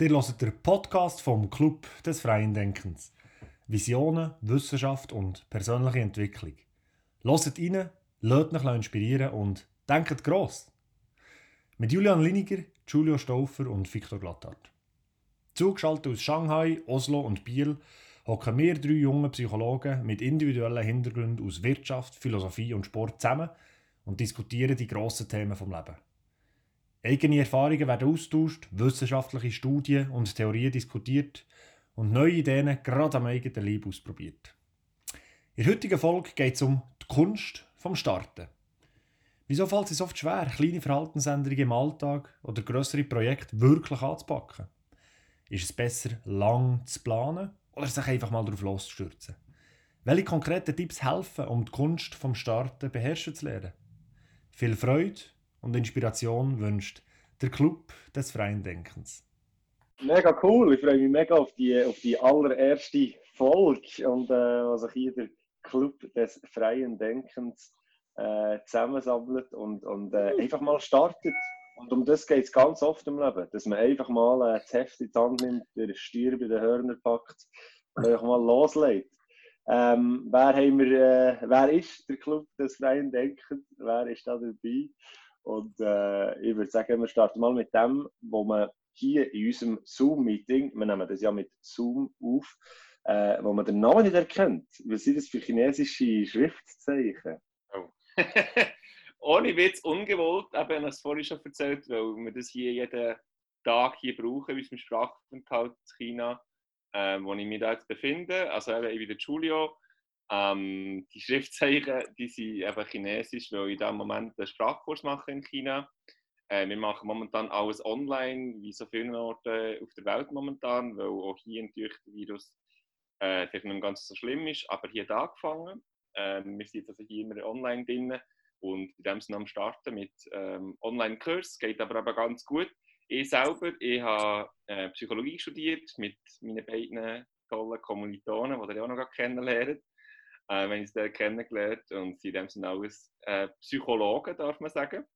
Ihr hört den Podcast vom Club des Freien Denkens. Visionen, Wissenschaft und persönliche Entwicklung. Hört rein, lasst euch inspirieren und denkt gross. Mit Julian Liniger, Julio Stauffer und Victor Glattart. Zugeschaltet aus Shanghai, Oslo und Biel hocken wir drei junge Psychologen mit individuellen Hintergründen aus Wirtschaft, Philosophie und Sport zusammen und diskutieren die grossen Themen vom Leben. Eigene Erfahrungen werden austauscht, wissenschaftliche Studien und Theorien diskutiert und neue Ideen gerade am eigenen Leib ausprobiert. In der heutigen Folge geht es um die Kunst vom Starten. Wieso fällt es oft schwer, kleine Verhaltensänderungen im Alltag oder größere Projekte wirklich anzupacken? Ist es besser, lang zu planen oder sich einfach mal darauf loszustürzen? Welche konkreten Tipps helfen, um die Kunst vom Starten beherrschen zu lernen? Viel Freude und Inspiration wünscht der Club des freien Denkens. Mega cool, ich freue mich mega auf die, auf die allererste Folge und äh, was sich hier der Club des freien Denkens äh, zusammensammelt und, und äh, einfach mal startet. Und um das geht es ganz oft im Leben, dass man einfach mal äh, das Heft in die Hand nimmt, den Stier bei den Hörnern packt und einfach mal loslegt. Ähm, wer, haben wir, äh, wer ist der Club des freien Denkens? Wer ist da dabei? Und äh, ich würde sagen, wir starten mal mit dem, wo man hier in unserem Zoom-Meeting, wir nehmen das ja mit Zoom auf, äh, wo man den Namen nicht erkennt. Was sind das für chinesische Schriftzeichen? Oh. Ohne Witz, ungewollt, eben, ich habe es vorhin schon erzählt, weil wir das hier jeden Tag hier brauchen, wie es im Sprachaufenthalt in China, äh, wo ich mich da jetzt befinde. Also ich bin der Julio, ähm, die Schriftzeichen die sind einfach chinesisch, weil ich in diesem Moment einen Sprachkurs mache in China. Äh, wir machen momentan alles online, wie so vielen Orten auf der Welt momentan, weil auch hier natürlich der Virus äh, nicht ganz so schlimm ist, aber hier hat angefangen. Äh, wir sind also hier immer online drin und in dem Sinne am Starten mit ähm, Online-Kurs, geht aber eben ganz gut. Ich selber, ich habe äh, Psychologie studiert mit meinen beiden tollen Kommilitonen, die ihr auch noch kennenlernt äh, wenn ich sie kennengelernt und sie sind alles äh, Psychologen, darf man sagen.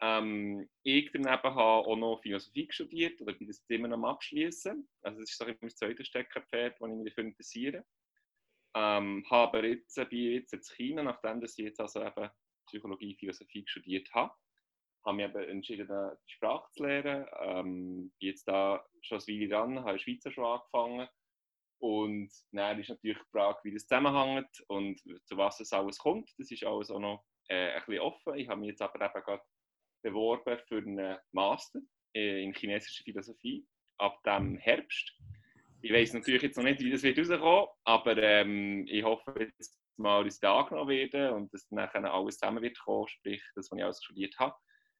Ähm, ich daneben habe auch noch Philosophie studiert oder bin das immer noch am Abschließen. Also das ist so mein zweites Steckenpferd, das ich mich dafür interessiere. Ähm, habe jetzt, bin jetzt in China, nachdem ich jetzt also eben Psychologie, Philosophie studiert habe, habe mich eben entschieden, die Sprache zu lernen. Ähm, bin jetzt da schon ein Weile dran, habe in der Schweiz schon angefangen und dann ist natürlich die Frage, wie das zusammenhängt und zu was es alles kommt. Das ist alles auch noch äh, ein bisschen offen. Ich habe mich jetzt aber eben gerade beworben für einen Master äh, in chinesischer Philosophie ab dem Herbst. Ich weiß natürlich jetzt noch nicht, wie das wird rauskommen, aber ähm, ich hoffe jetzt mal, dass da angenommen werden und dass dann alles zusammen wird kommen, sprich das, was ich alles studiert habe.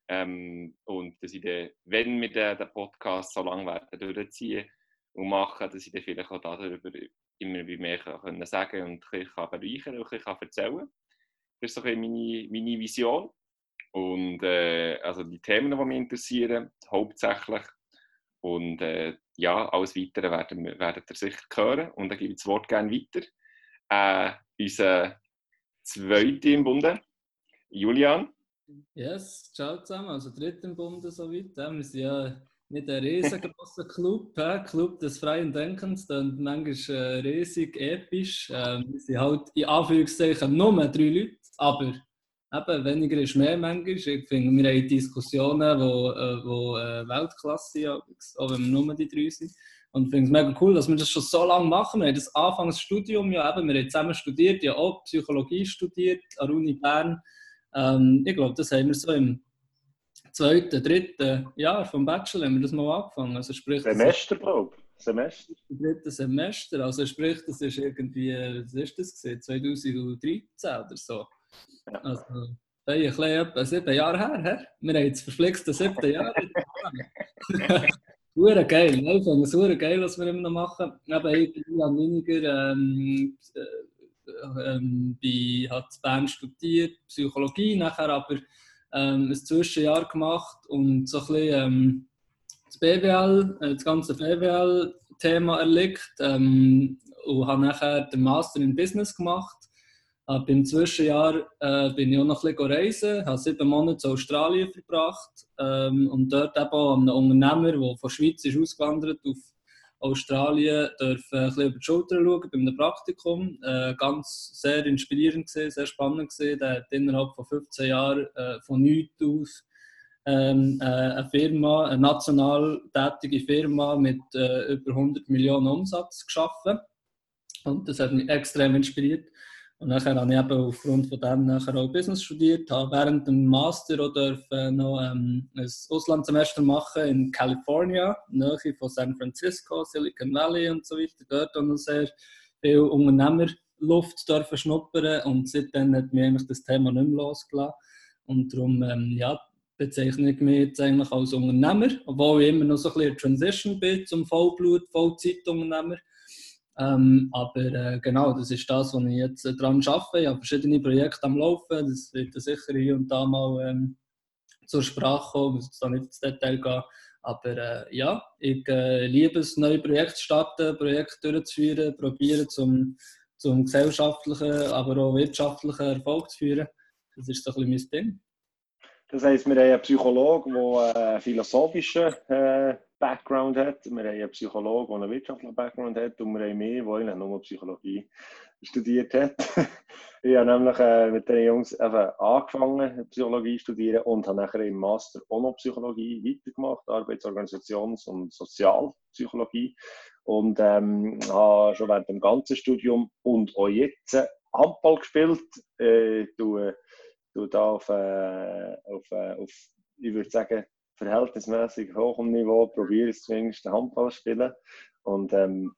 Ähm, und dass ich dann, wenn wir den Podcast so lange werden durchziehen, und machen, dass ich dann vielleicht auch darüber immer mehr kann sagen und kann bereichern und ich kann erzählen. Das ist so ein meine, meine Vision. Und äh, also die Themen, die mich interessieren, hauptsächlich. Und äh, ja, alles Weitere werden, werdet ihr sicher hören. Und dann gebe ich das Wort gerne weiter. Äh, unser zweiter im Bunde, Julian. Yes, ciao zusammen. Also dritter im Bunde soweit. Wir sind ja nicht ein riesengroßer Club, äh, Club des freien Denkens, dann manchmal äh, riesig episch. Äh, wir sind halt in Anführungszeichen nur drei Leute, aber eben, weniger ist mehr manchmal. Ich finde, wir haben Diskussionen, wo, äh, wo äh, Weltklasse sind, auch wenn wir nur die drei sind. Und ich finde es mega cool, dass wir das schon so lange machen. Wir haben das Anfangsstudium ja eben, wir haben zusammen studiert, ja auch Psychologie studiert an der Uni Bern. Ähm, ich glaube, das haben wir so im zweiten, dritten Jahr vom Bachelor haben wir das mal angefangen. Also sprich, Semester, glaube ich. Semester. Dritte Semester. Also sprich, das ist irgendwie, was ist das gesehen? 2013 oder so. Ja. Also, ein bisschen etwa sieben Jahre her. her. Wir haben jetzt verflixte siebte Jahre. Hure geil, ich finde es hure geil, was wir immer noch machen. Aber ich bin weniger ähm, äh, ähm, bei, hat Bern studiert, Psychologie, nachher aber ähm, ein Zwischenjahr gemacht und so ein bisschen ähm, das BWL, äh, das ganze BWL-Thema erlebt ähm, und habe nachher den Master in Business gemacht. Aber im Zwischenjahr äh, bin ich auch noch ein bisschen reisen, habe sieben Monate in Australien verbracht ähm, und dort eben auch einem Unternehmer, der von der Schweiz ist ausgewandert auf Australien, dürfen ein bisschen über die Schulter schauen bei einem Praktikum. Äh, ganz sehr inspirierend gewesen, sehr spannend gewesen. Der hat innerhalb von 15 Jahren äh, von nichts aus ähm, äh, eine Firma, eine national tätige Firma mit äh, über 100 Millionen Umsatz geschaffen. Und das hat mich extrem inspiriert. Und nachher habe ich eben aufgrund von dem nachher auch Business studiert, habe während dem Master auch dürfen noch ähm, ein Auslandssemester machen in California, Nähe von San Francisco, Silicon Valley und so weiter. Dort auch noch sehr viel Unternehmerluft dürfen schnuppern und seitdem hat mich eigentlich das Thema nicht mehr losgelassen. Und darum ähm, ja, bezeichne ich mich jetzt eigentlich als Unternehmer, obwohl ich immer noch so ein bisschen Transition bin zum Vollblut, Vollzeitunternehmer. Ähm, aber äh, genau, das ist das, was ich jetzt äh, dran arbeite. Ich habe verschiedene Projekte am Laufen. Das wird sicher hier und da mal ähm, zur Sprache kommen. Ich muss da nicht ins Detail gehen. Aber äh, ja, ich äh, liebe es, neue Projekte zu starten, Projekte durchzuführen, probieren zum, zum gesellschaftlichen, aber auch wirtschaftlichen Erfolg zu führen. Das ist so ein bisschen mein Ding. Das heisst, wir haben einen Psychologen, der einen philosophischen äh, Background hat. Wir haben einen Psychologen, der einen wirtschaftlichen Background hat. Und wir haben mich, der eigentlich nur Psychologie studiert hat. ich habe nämlich äh, mit den Jungs angefangen, Psychologie zu studieren und habe nachher im Master auch noch Psychologie weitergemacht, Arbeitsorganisations- und Sozialpsychologie. Und ähm, habe schon während dem ganzen Studium und auch jetzt Handball gespielt. Äh, du, du da auf, äh, auf, äh, auf, ich würde sagen, verhältnismäßig hohem Niveau, probiere es zumindest Handball zu spielen. Und ähm,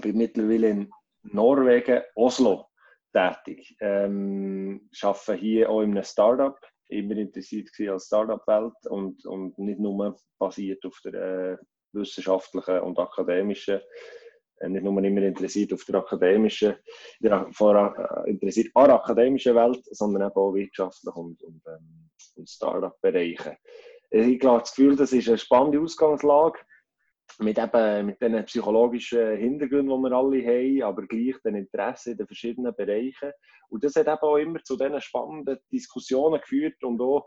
bin mittlerweile in Norwegen, Oslo, tätig. Ähm, arbeite hier auch in einem Startup, immer interessiert als Startup-Welt und, und nicht nur basiert auf der äh, wissenschaftlichen und akademischen äh, nicht nur immer interessiert auf der akademischen, der, vor, äh, interessiert an der akademischen Welt, sondern eben auch wirtschaftlich und, und, ähm, und Startup-Bereichen. Ich glaube, das Gefühl, das ist eine spannende Ausgangslage mit eben mit den psychologischen Hintergründen, die wir alle haben, aber gleich den Interesse in den verschiedenen Bereichen. Und das hat eben auch immer zu diesen spannenden Diskussionen geführt und auch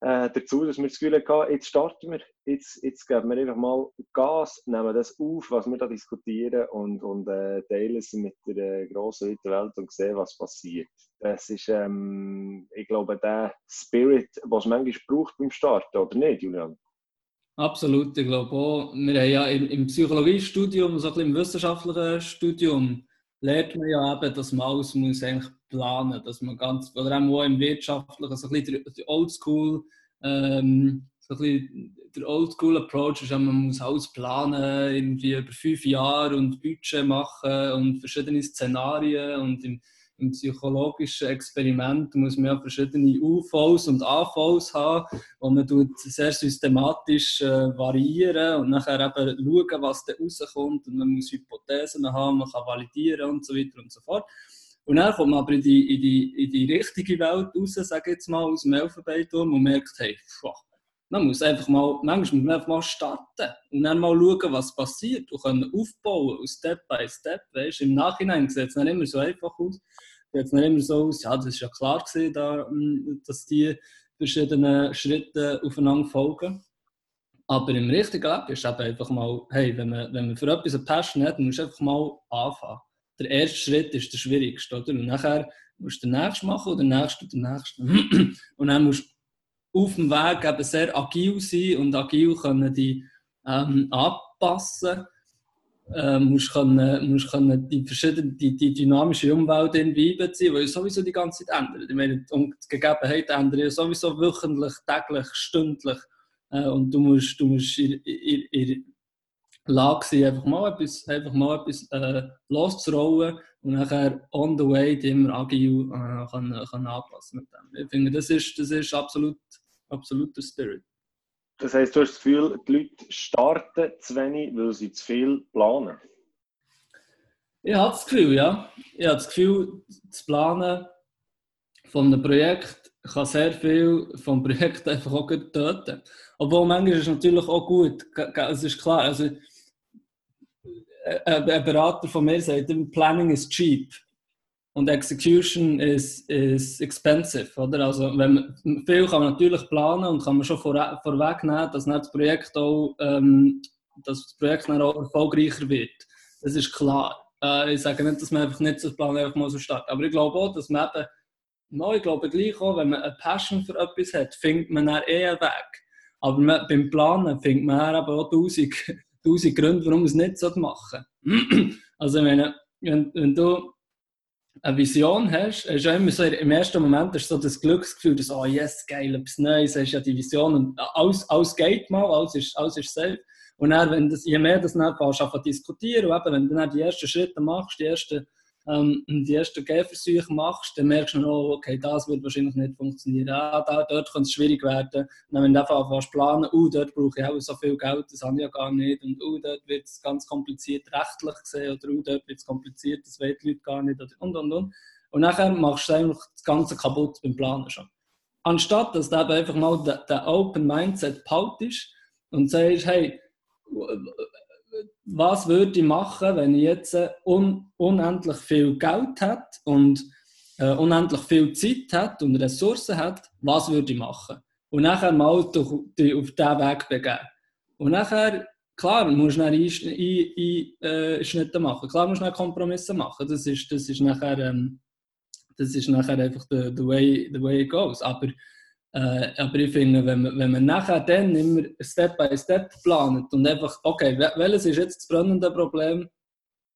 äh, dazu, dass wir das Gefühl hatten, jetzt starten wir, jetzt, jetzt geben wir einfach mal Gas, nehmen das auf, was wir da diskutieren und, und äh, teilen es mit der äh, grossen Welt und sehen, was passiert. Das ist, ähm, ich glaube, der Spirit, was es manchmal braucht beim Starten, oder nicht, Julian? Absolut, ich glaube auch. Wir haben ja im, im Psychologiestudium, so ein bisschen im wissenschaftlichen Studium, lernt man ja eben, dass man alles muss eigentlich planen dass man ganz, oder auch im wirtschaftlichen, so ein bisschen der Oldschool, ähm, so ein bisschen der Oldschool Approach ist, man muss alles planen, irgendwie über fünf Jahre und Budget machen und verschiedene Szenarien und im im psychologischen Experiment muss man ja verschiedene UVs und AVs haben, wo man sehr systematisch äh, variieren und nachher eben schauen, was da rauskommt und man muss Hypothesen haben, man kann validieren und so weiter und so fort. Und dann kommt man aber in die, in die, in die richtige Welt raus, sage ich jetzt mal, aus dem Elfenbeinturm und merkt, hey, pfuh, man muss einfach mal, manchmal muss man einfach mal starten und dann mal schauen, was passiert und können aufbauen, Step by Step. Weißt? Im Nachhinein sieht es nicht immer so einfach aus. Sieht es nicht immer so aus, ja, das ist ja klar gewesen, da, hm, dass die verschiedenen Schritte aufeinander folgen. Aber im richtigen Leben ist es einfach mal, hey, wenn man, wenn man für etwas eine Passion hat, muss einfach mal anfangen. Der erste Schritt ist der schwierigste, oder? Und nachher musst du den nächsten machen oder den nächsten und den nächsten. und dann musst auf dem Weg eben sehr agil sein und agil können die ähm, anpassen. Ähm, musst können, musst können die, verschiedene, die, die dynamische Umwelt irgendwie einbeziehen, weil sowieso die ganze Zeit ändert. Ich meine, und die Gegebenheiten ändern sowieso wöchentlich, täglich, stündlich. Äh, und du musst, du musst in, in, in Lage sein, einfach mal etwas, einfach mal etwas äh, loszurollen und nachher on the way die immer agil äh, kann, kann anpassen mit dem. Ich finde, das ist, das ist absolut absoluter Spirit. Das heisst, du hast das Gefühl, die Leute starten zu wenig, weil sie zu viel planen? Ich habe das Gefühl, ja. Ich habe das Gefühl, das Planen von einem Projekt kann sehr viel vom Projekt einfach auch töten. Obwohl manchmal ist es natürlich auch gut. Es ist klar, also ein Berater von mir sagt, Planning is cheap. und Execution is, is expensive, oder? Also wenn man, viel kann man natürlich planen und kann man schon vor, vorwegnehmen, dass das Projekt auch, ähm, dass das Projekt dann auch erfolgreicher wird. Das ist klar. Äh, ich sage nicht, dass man einfach nicht so Plan einfach mal so startet, aber ich glaube auch, dass man eben, no, ich glaube gleich auch, wenn man eine Passion für etwas hat, findet man dann eher weg. Aber man, beim Planen findet man eben auch tausend, tausend Gründe, warum es nicht machen sollte. also meine, wenn, wenn du eine Vision hast, hast du immer so im ersten Moment hast so das Glücksgefühl, dass, oh yes, geil, etwas Neues, hast ja die Vision und alles, alles geht mal, alles ist, alles ist safe. Und dann, wenn das, je mehr das dann fängst, zu diskutieren, und eben, wenn du dann die ersten Schritte machst, die ersten, ähm, die ersten Gehversuche machst, dann merkst du, oh, okay, das wird wahrscheinlich nicht funktionieren. Ah, da, dort könnte es schwierig werden. Und dann, wenn du einfach planen, oh, dort brauche ich auch so viel Geld, das habe ich ja gar nicht. Und oh, dort wird es ganz kompliziert rechtlich gesehen, oder oh, dort wird es kompliziert, das wollen die Leute gar nicht, und, und, und. Und nachher machst du einfach das Ganze kaputt beim Planen schon. Anstatt dass du einfach mal den Open Mindset behaltest und sagst, hey, was würde ich machen, wenn ich jetzt un unendlich viel Geld hätte und äh, unendlich viel Zeit hätte und Ressourcen hätte, was würde ich machen? Und nachher mal durch, durch, auf diesen Weg begeben. Und nachher, klar, musst du dann Einschnitte äh, machen, klar musst du Kompromisse machen, das ist, das ist nachher, ähm, das ist nachher einfach the, the, way, the way it goes. Aber äh, aber ich finde, wenn man, wenn man nachher dann immer Step by Step plant und einfach, okay, welches ist jetzt das brennende Problem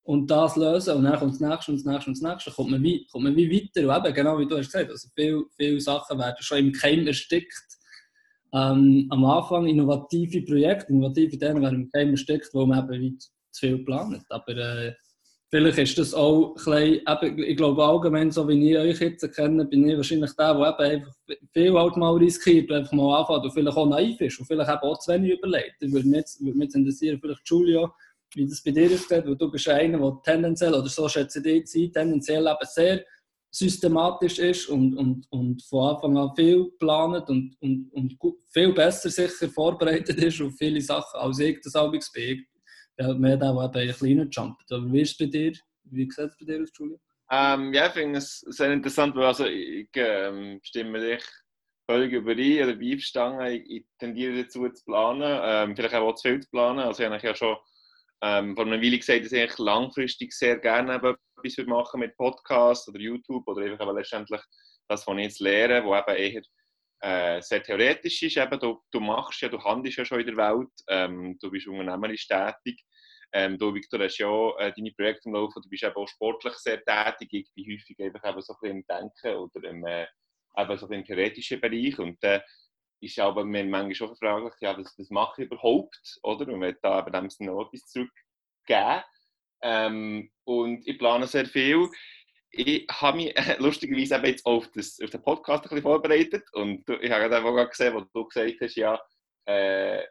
und das lösen und dann kommt das nächste und das nächste und das nächste, kommt man wie, kommt man wie weiter. Und eben, genau wie du hast gesagt, also viele, viele Sachen werden schon im Keim erstickt. Ähm, am Anfang innovative Projekte, innovative Ideen werden im Keim erstickt, wo man eben zu viel plant. Aber äh, Vielleicht ist das auch ein bisschen, ich glaube allgemein, so wie ich euch jetzt kenne, bin ich wahrscheinlich der, der eben einfach viel halt mal riskiert und einfach mal anfängt und vielleicht auch naiv ist und vielleicht eben auch zu wenig überlegt. Ich würde mich jetzt, würde mich interessieren, vielleicht Julio, wie das bei dir ist, weil du bist einer, der tendenziell, oder so schätze ich dich tendenziell eben sehr systematisch ist und, und, und von Anfang an viel plant und, und, und viel besser sicher vorbereitet ist auf viele Sachen, als ich das auch bin ja, mehr der, der ein kleiner jumpt. Aber wie ist es bei dir? Wie sieht es bei dir aus, Julia? Ähm, ja, ich finde es sehr interessant, weil also ich ähm, stimme dich völlig überein oder beifstangen. Ich, ich tendiere dazu zu planen, ähm, vielleicht auch zu viel zu planen. Also ich habe ja schon ähm, vor einer Weile gesagt, dass ich langfristig sehr gerne etwas machen mit Podcasts oder YouTube oder einfach letztendlich das, was ich jetzt lehre, wo eben eher äh, sehr theoretisch ist. Eben, du, du machst ja, du handelst ja schon in der Welt, ähm, du bist unternehmerisch tätig. Ähm, du, Victor, hast ja äh, deine Projekte im Laufen, du bist eben auch sportlich sehr tätig. Ich bin häufig einfach eben so ein bisschen im Denken oder im, äh, eben so im theoretischen Bereich. Und äh, ist aber mir manchmal schon fraglich, ja, was, was mache ich überhaupt? Oder? Und wenn da eben dem noch etwas zurückgeben. Ähm, und ich plane sehr viel ich habe mich lustigerweise eben jetzt auf, das, auf den Podcast ein bisschen vorbereitet und ich habe gerade gesehen, wo du gesagt hast, ja, äh,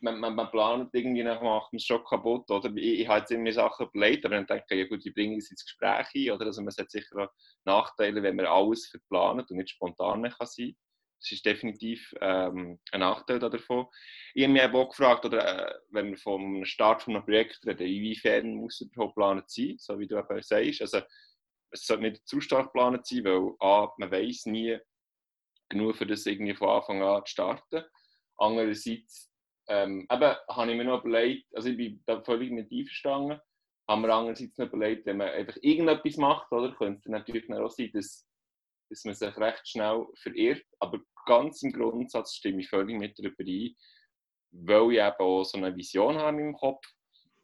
man, man, man, plant irgendwie nach macht es schon kaputt, oder? Ich, ich habe jetzt irgendwie Sachen überlegt, aber dann denke ich, ja gut, wie bringe ich es ins Gespräch ein, oder? Also man hat sicher auch Nachteile, wenn man alles verplant und nicht spontan kann sein das ist definitiv ähm, ein Nachteil davon. Ich habe mich auch gefragt, oder, äh, wenn wir vom Start von einem Projekt reden, inwiefern muss es überhaupt geplant sein, so wie du eben sagst. Also, es sollte nicht zu stark geplant sein, weil A, man weiß nie genug, für das irgendwie von Anfang an zu starten. Andererseits ähm, eben, habe ich mir noch überlegt, also ich bin da völlig mit einverstanden, haben wir andererseits noch überlegt, wenn man einfach irgendetwas macht, oder, könnte es natürlich auch sein, dass, dass man sich recht schnell verirrt, aber ganz im Grundsatz stimme ich völlig mit darüber ein, weil ich eben auch so eine Vision habe im Kopf,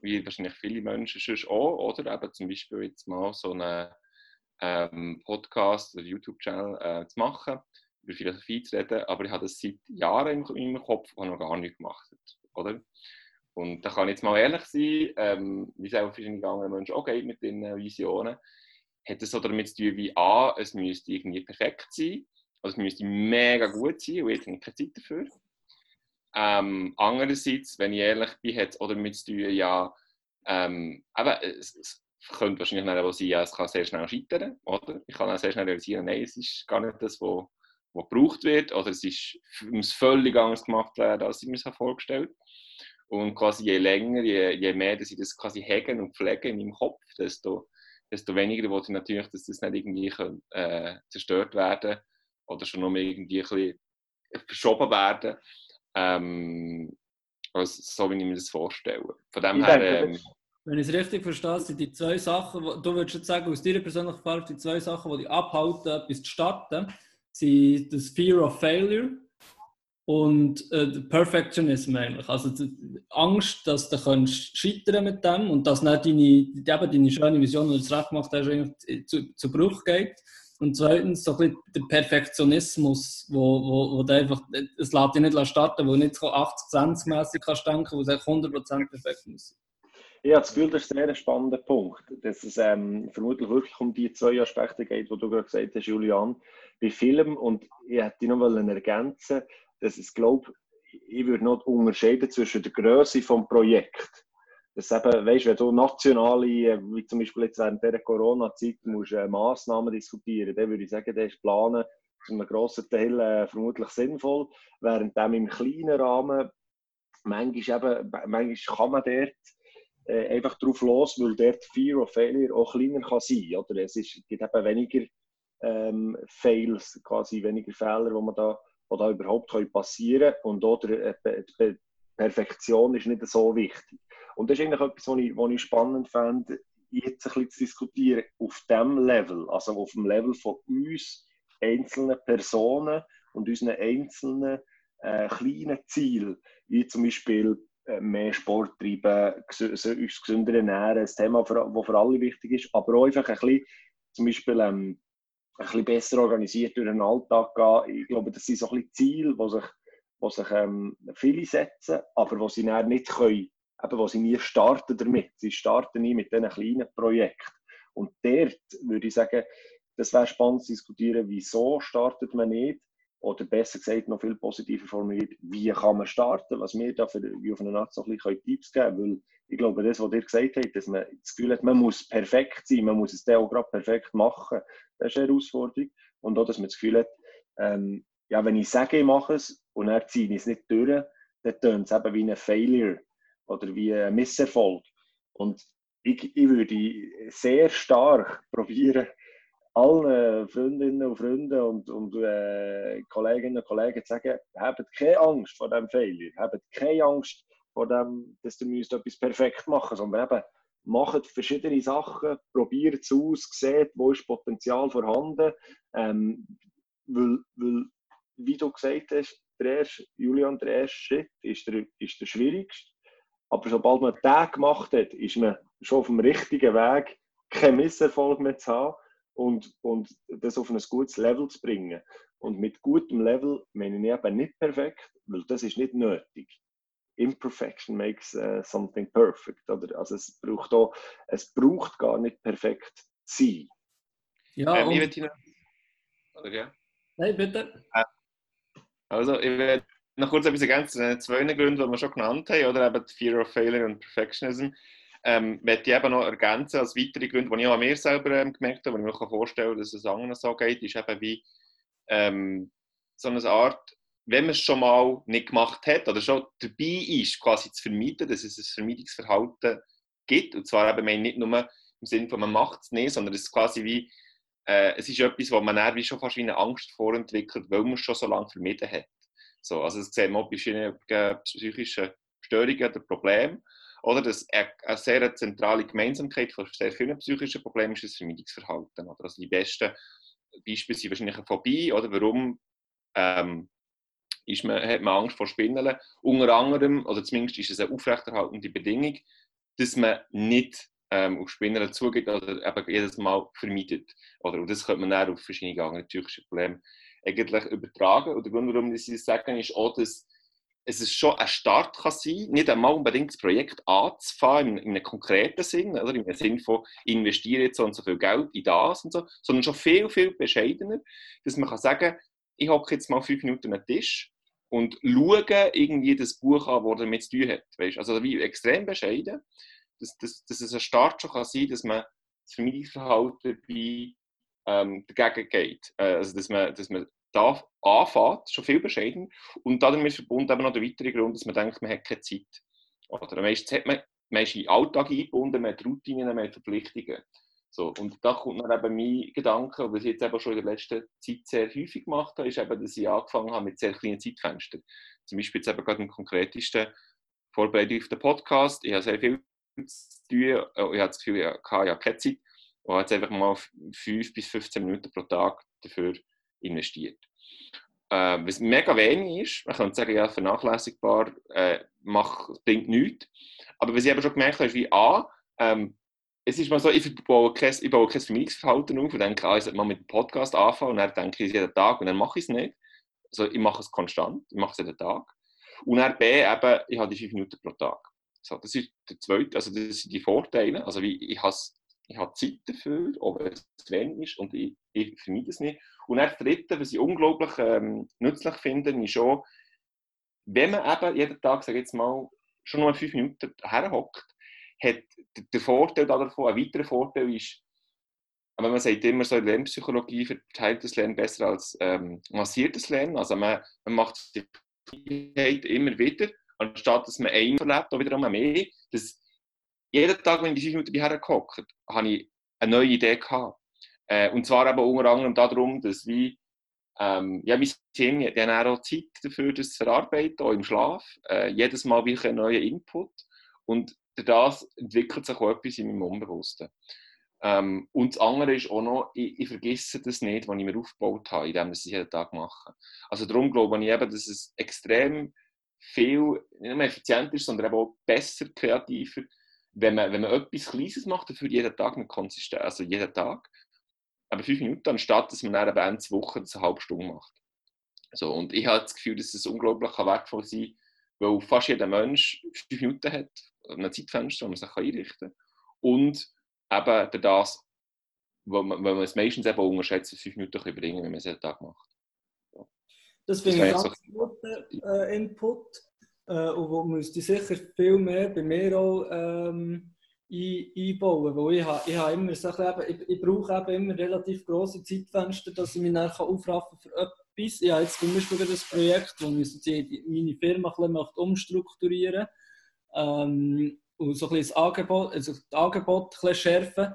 wie wahrscheinlich viele Menschen sonst auch, oder? Eben zum Beispiel jetzt mal so eine ähm, Podcast oder YouTube-Channel äh, zu machen, über Philosophie zu reden, aber ich habe das seit Jahren in meinem Kopf und noch gar nicht gemacht. Oder? Und da kann ich jetzt mal ehrlich sein, ähm, wie es auch verschiedene andere Menschen auch geht mit den Visionen, hat es so damit zu tun, wie A, es müsste irgendwie perfekt sein, also es müsste mega gut sein und ich habe keine Zeit dafür. Ähm, andererseits, wenn ich ehrlich bin, hat es auch damit zu tun, ja, ähm, aber es, könnte wahrscheinlich auch sein, ja, es kann sehr schnell scheitern, oder? Ich kann auch sehr schnell realisieren, nein, es ist gar nicht das, was, gebraucht wird, oder es ist, muss völlig anders gemacht werden, als ich mir das vorgestellt habe. Und quasi je länger, je, je mehr dass ich das quasi hegen und pflege in meinem Kopf, desto, desto weniger will ich natürlich, dass das nicht irgendwie kann, äh, zerstört werden oder schon noch irgendwie ein bisschen verschoben werden. Ähm, also, so wie ich mir das vorstelle. Von dem Ich her, ähm, Wenn ich es richtig verstehe, sind die zwei Sachen, du würdest jetzt sagen, aus deiner persönlichen Erfahrung, die zwei Sachen, die dich abhalten, etwas zu starten, sind das Fear of Failure und äh, Perfectionism eigentlich. Also die Angst, dass du kannst scheitern mit dem und dass nicht deine, eben deine schöne Vision, die du jetzt recht gemacht hast, eigentlich zu, zu Bruch geht. Und zweitens so ein bisschen der Perfektionismus, wo, wo, wo du einfach, es lässt dich nicht starten, wo du nicht so 80-20-mässig kannst denken, wo es eigentlich 100% perfekt muss. Ich habe das Gefühl, das ist ein sehr spannender Punkt, dass es ähm, vermutlich wirklich um die zwei Aspekte geht, die du gerade gesagt hast, Julian, bei Film. Und ich hätte noch wollen ergänzen, dass es, glaube ich, würde noch unterscheiden zwischen der Größe des Projekts. Das eben, weißt, wenn du nationale, äh, wie zum Beispiel jetzt während dieser Corona-Zeit, äh, Massnahmen diskutieren, dann würde ich sagen, das ist Planen zu einem grossen Teil äh, vermutlich sinnvoll, während dem im kleinen Rahmen manchmal, eben, manchmal kann man dort äh, einfach drauf los, weil dort Fear of Failure auch kleiner kann sein oder Es ist, gibt eben weniger ähm, Fails, quasi weniger Fehler, die man da, die da überhaupt können passieren können. Und oder äh, die Perfektion ist nicht so wichtig. Und das ist eigentlich etwas, was ich, was ich spannend fände, jetzt ein bisschen zu diskutieren, auf dem Level, also auf dem Level von uns, einzelnen Personen und unseren einzelnen äh, kleinen Zielen, wie zum Beispiel mehr Sport treiben, uns gesünder ernähren, ein Thema, das für alle wichtig ist, aber auch einfach ein bisschen, zum Beispiel ähm, ein bisschen besser organisiert durch den Alltag gehen. Ich glaube, das sind so ein bisschen Ziele, die sich, die sich ähm, viele setzen, aber die sie dann nicht können, eben, wo sie nie starten damit. Sie starten nie mit diesen kleinen Projekten. Und dort würde ich sagen, das wäre spannend zu diskutieren, wieso startet man nicht oder besser gesagt, noch viel positiver formuliert, wie kann man starten, was wir da für, wie auf einer Art so ein bisschen Tipps geben können. Weil ich glaube, das, was ihr gesagt habt, dass man das Gefühl hat, man muss perfekt sein, man muss es dann auch gerade perfekt machen, das ist eine Herausforderung. Und auch, dass man das Gefühl hat, ähm, ja, wenn ich sage, ich mache es und dann ziehe ich es nicht durch, dann tönt es eben wie ein Failure oder wie ein Misserfolg. Und ich, ich würde sehr stark probieren, allen Freundinnen und Freunden und, und äh, Kolleginnen und Kollegen zu sagen, habt keine Angst vor dem Failure, habt keine Angst vor dem, dass müsst etwas perfekt machen sondern eben macht verschiedene Sachen, probiert es aus, seht, wo ist Potenzial vorhanden, ähm, weil, weil, wie du gesagt hast, der erste, Julian, der erste Schritt ist der, ist der schwierigste, aber sobald man den gemacht hat, ist man schon auf dem richtigen Weg, keinen Misserfolg mehr zu haben und, und das auf ein gutes Level zu bringen. Und mit gutem Level meine ich eben nicht perfekt, weil das ist nicht nötig. Imperfection makes uh, something perfect. Oder? Also es braucht, auch, es braucht gar nicht perfekt zu sein. Ja, ähm, und... ich noch... Oder, ja? Nein, bitte. Also, ich will noch kurz etwas ergänzen. zu den zwei Gründen, die wir schon genannt haben, oder eben die Fear of Failure und Perfectionism ähm, möchte ich eben noch ergänzen als weitere Gründe, die ich auch an mir selber ähm, gemerkt habe, wo ich mir vorstellen kann, dass es anderen so geht, ist eben wie ähm, so eine Art, wenn man es schon mal nicht gemacht hat oder schon dabei ist, quasi zu vermeiden, dass es ein Vermeidungsverhalten gibt. Und zwar eben nicht nur im Sinne von, man macht es nicht, sondern es ist quasi wie, äh, es ist etwas, wo man dann wie schon fast wie eine Angst vorentwickelt, weil man es schon so lange vermieden hat. So, also das sieht man auch bei verschiedenen psychischen Störungen oder Problemen. Oder das, eine sehr zentrale Gemeinsamkeit von sehr vielen psychischen Problemen ist das Vermeidungsverhalten. Oder? Also die besten Beispiele sind wahrscheinlich eine Phobie. Oder warum ähm, ist man, hat man Angst vor Spinnen? Unter anderem, oder zumindest ist es eine aufrechterhaltende Bedingung, dass man nicht ähm, auf Spinnen zugeht oder eben jedes Mal vermeidet. Oder, und das könnte man dann auf verschiedene andere psychische Probleme eigentlich übertragen. Und der Grund, warum ich das sage, ist auch, dass es ist schon ein Start kann sein, nicht einmal unbedingt das Projekt anzufangen in, in einem konkreten Sinn, oder im Sinn von investiere jetzt so und so viel Geld in das und so, sondern schon viel, viel bescheidener, dass man kann sagen, ich hocke jetzt mal fünf Minuten den Tisch und schaue irgendwie das Buch an, das damit zu tun hat. Weißt? Also wie extrem bescheiden, dass, dass, dass es ein Start schon kann sein, dass man das Vermeidungsverhalten bei, ähm, dagegen geht. Äh, also dass man, dass man da anfängt, schon viel bescheiden. Und damit verbunden eben noch der weitere Grund, dass man denkt, man hat keine Zeit. Oder meistens hat man, man ist in den Alltag eingebunden, man hat Routinen, man hat Verpflichtungen. So, und da kommt dann eben mein Gedanke, was ich jetzt eben schon in der letzten Zeit sehr häufig gemacht habe, ist eben, dass ich angefangen habe mit sehr kleinen Zeitfenstern. Zum Beispiel jetzt eben gerade im konkretesten Vorbereitung auf den Podcast. Ich habe sehr viel zu tun. Äh, ich habe das Gefühl, ich habe keine Zeit. Und habe jetzt einfach mal 5 bis 15 Minuten pro Tag dafür investiert. Äh, was mega wenig ist, man könnte sagen, ja, vernachlässigbar, äh, mach, bringt nichts. Aber was ich aber schon gemerkt habe, ist wie A, ähm, es ist mal so, ich baue kein, ich baue kein Vermeidungsverhalten auf und denke, ah, ich sollte mal mit dem Podcast anfangen und dann denke ich es jeden Tag und dann mache ich es nicht. Also ich mache es konstant, ich mache es jeden Tag. Und dann B, eben, ich habe die fünf Minuten pro Tag. So, das ist der zweite, also das sind die Vorteile. Also wie, ich, habe, ich habe Zeit dafür, ob es zu wenig ist und ich, ich vermeide es nicht. Und das dritte, was ich unglaublich ähm, nützlich finde, ist schon, wenn man eben jeden Tag, sage jetzt mal, schon nur fünf Minuten herhockt, hat der Vorteil davon, ein weiterer Vorteil ist, aber man sagt immer so, in Lernpsychologie verteilt das Lernen besser als ähm, massiertes Lernen. Also man, man macht die Freiheit immer wieder, anstatt dass man einen verlebt, auch wiederum mehr. Dass jeden Tag, wenn ich die fünf Minuten hergehockt habe ich eine neue Idee gehabt. Äh, und zwar eben unter anderem darum, dass wie ähm, ja, mein Team hat dann auch Zeit dafür, das zu verarbeiten, auch im Schlaf. Äh, jedes Mal wieder einen neuen Input. Und das entwickelt sich auch etwas in meinem Unbewussten. Ähm, und das andere ist auch noch, ich, ich, vergesse das nicht, was ich mir aufgebaut habe, indem ich es jeden Tag mache. Also darum glaube ich eben, dass es extrem viel, nicht nur effizienter ist, sondern eben auch besser, kreativer, wenn man, wenn man etwas Kleines macht, dafür jeden Tag mit Konsistenz, also jeden Tag, aber fünf Minuten, anstatt dass man dann eben Ende Woche eine halbe Stunde macht. So, und ich habe das Gefühl, dass es unglaublich wertvoll sein kann, weil fast jeder Mensch fünf Minuten hat, ein Zeitfenster, wo man sich einrichten kann. Und eben das, wo man, es meistens eben unterschätzt, fünf Minuten kann bringen wenn man es jeden Tag macht. Das finde ich ein ganz guter äh, Input. Äh, und wo müsste sicher viel mehr bei mir auch ähm, ein, einbauen. Weil ich, habe, ich, habe immer so eben, ich, ich brauche eben immer relativ grosse Zeitfenster, dass ich mich dann aufraffen kann für etwas. Ich habe jetzt zum Beispiel das Projekt, wo ich meine Firma ein bisschen umstrukturieren. Ähm, und so ein bisschen das Angebot, also das Angebot ein bisschen schärfen.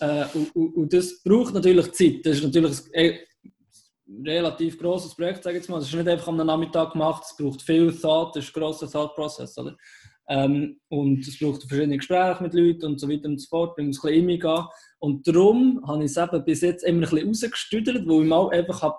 Äh, und, und, und, das braucht natürlich Zeit. Das ist natürlich ein, ein relativ grosses Projekt, sage ich jetzt mal. Das ist nicht einfach am Nachmittag gemacht, es braucht viel Thought, das ist ein grosser Thought-Prozess. Ähm, und es braucht verschiedene Gespräche mit Leuten und so weiter und so fort, um es ein bisschen gehen. Und darum habe ich es eben bis jetzt immer ein bisschen rausgestüdelt, wo ich mal einfach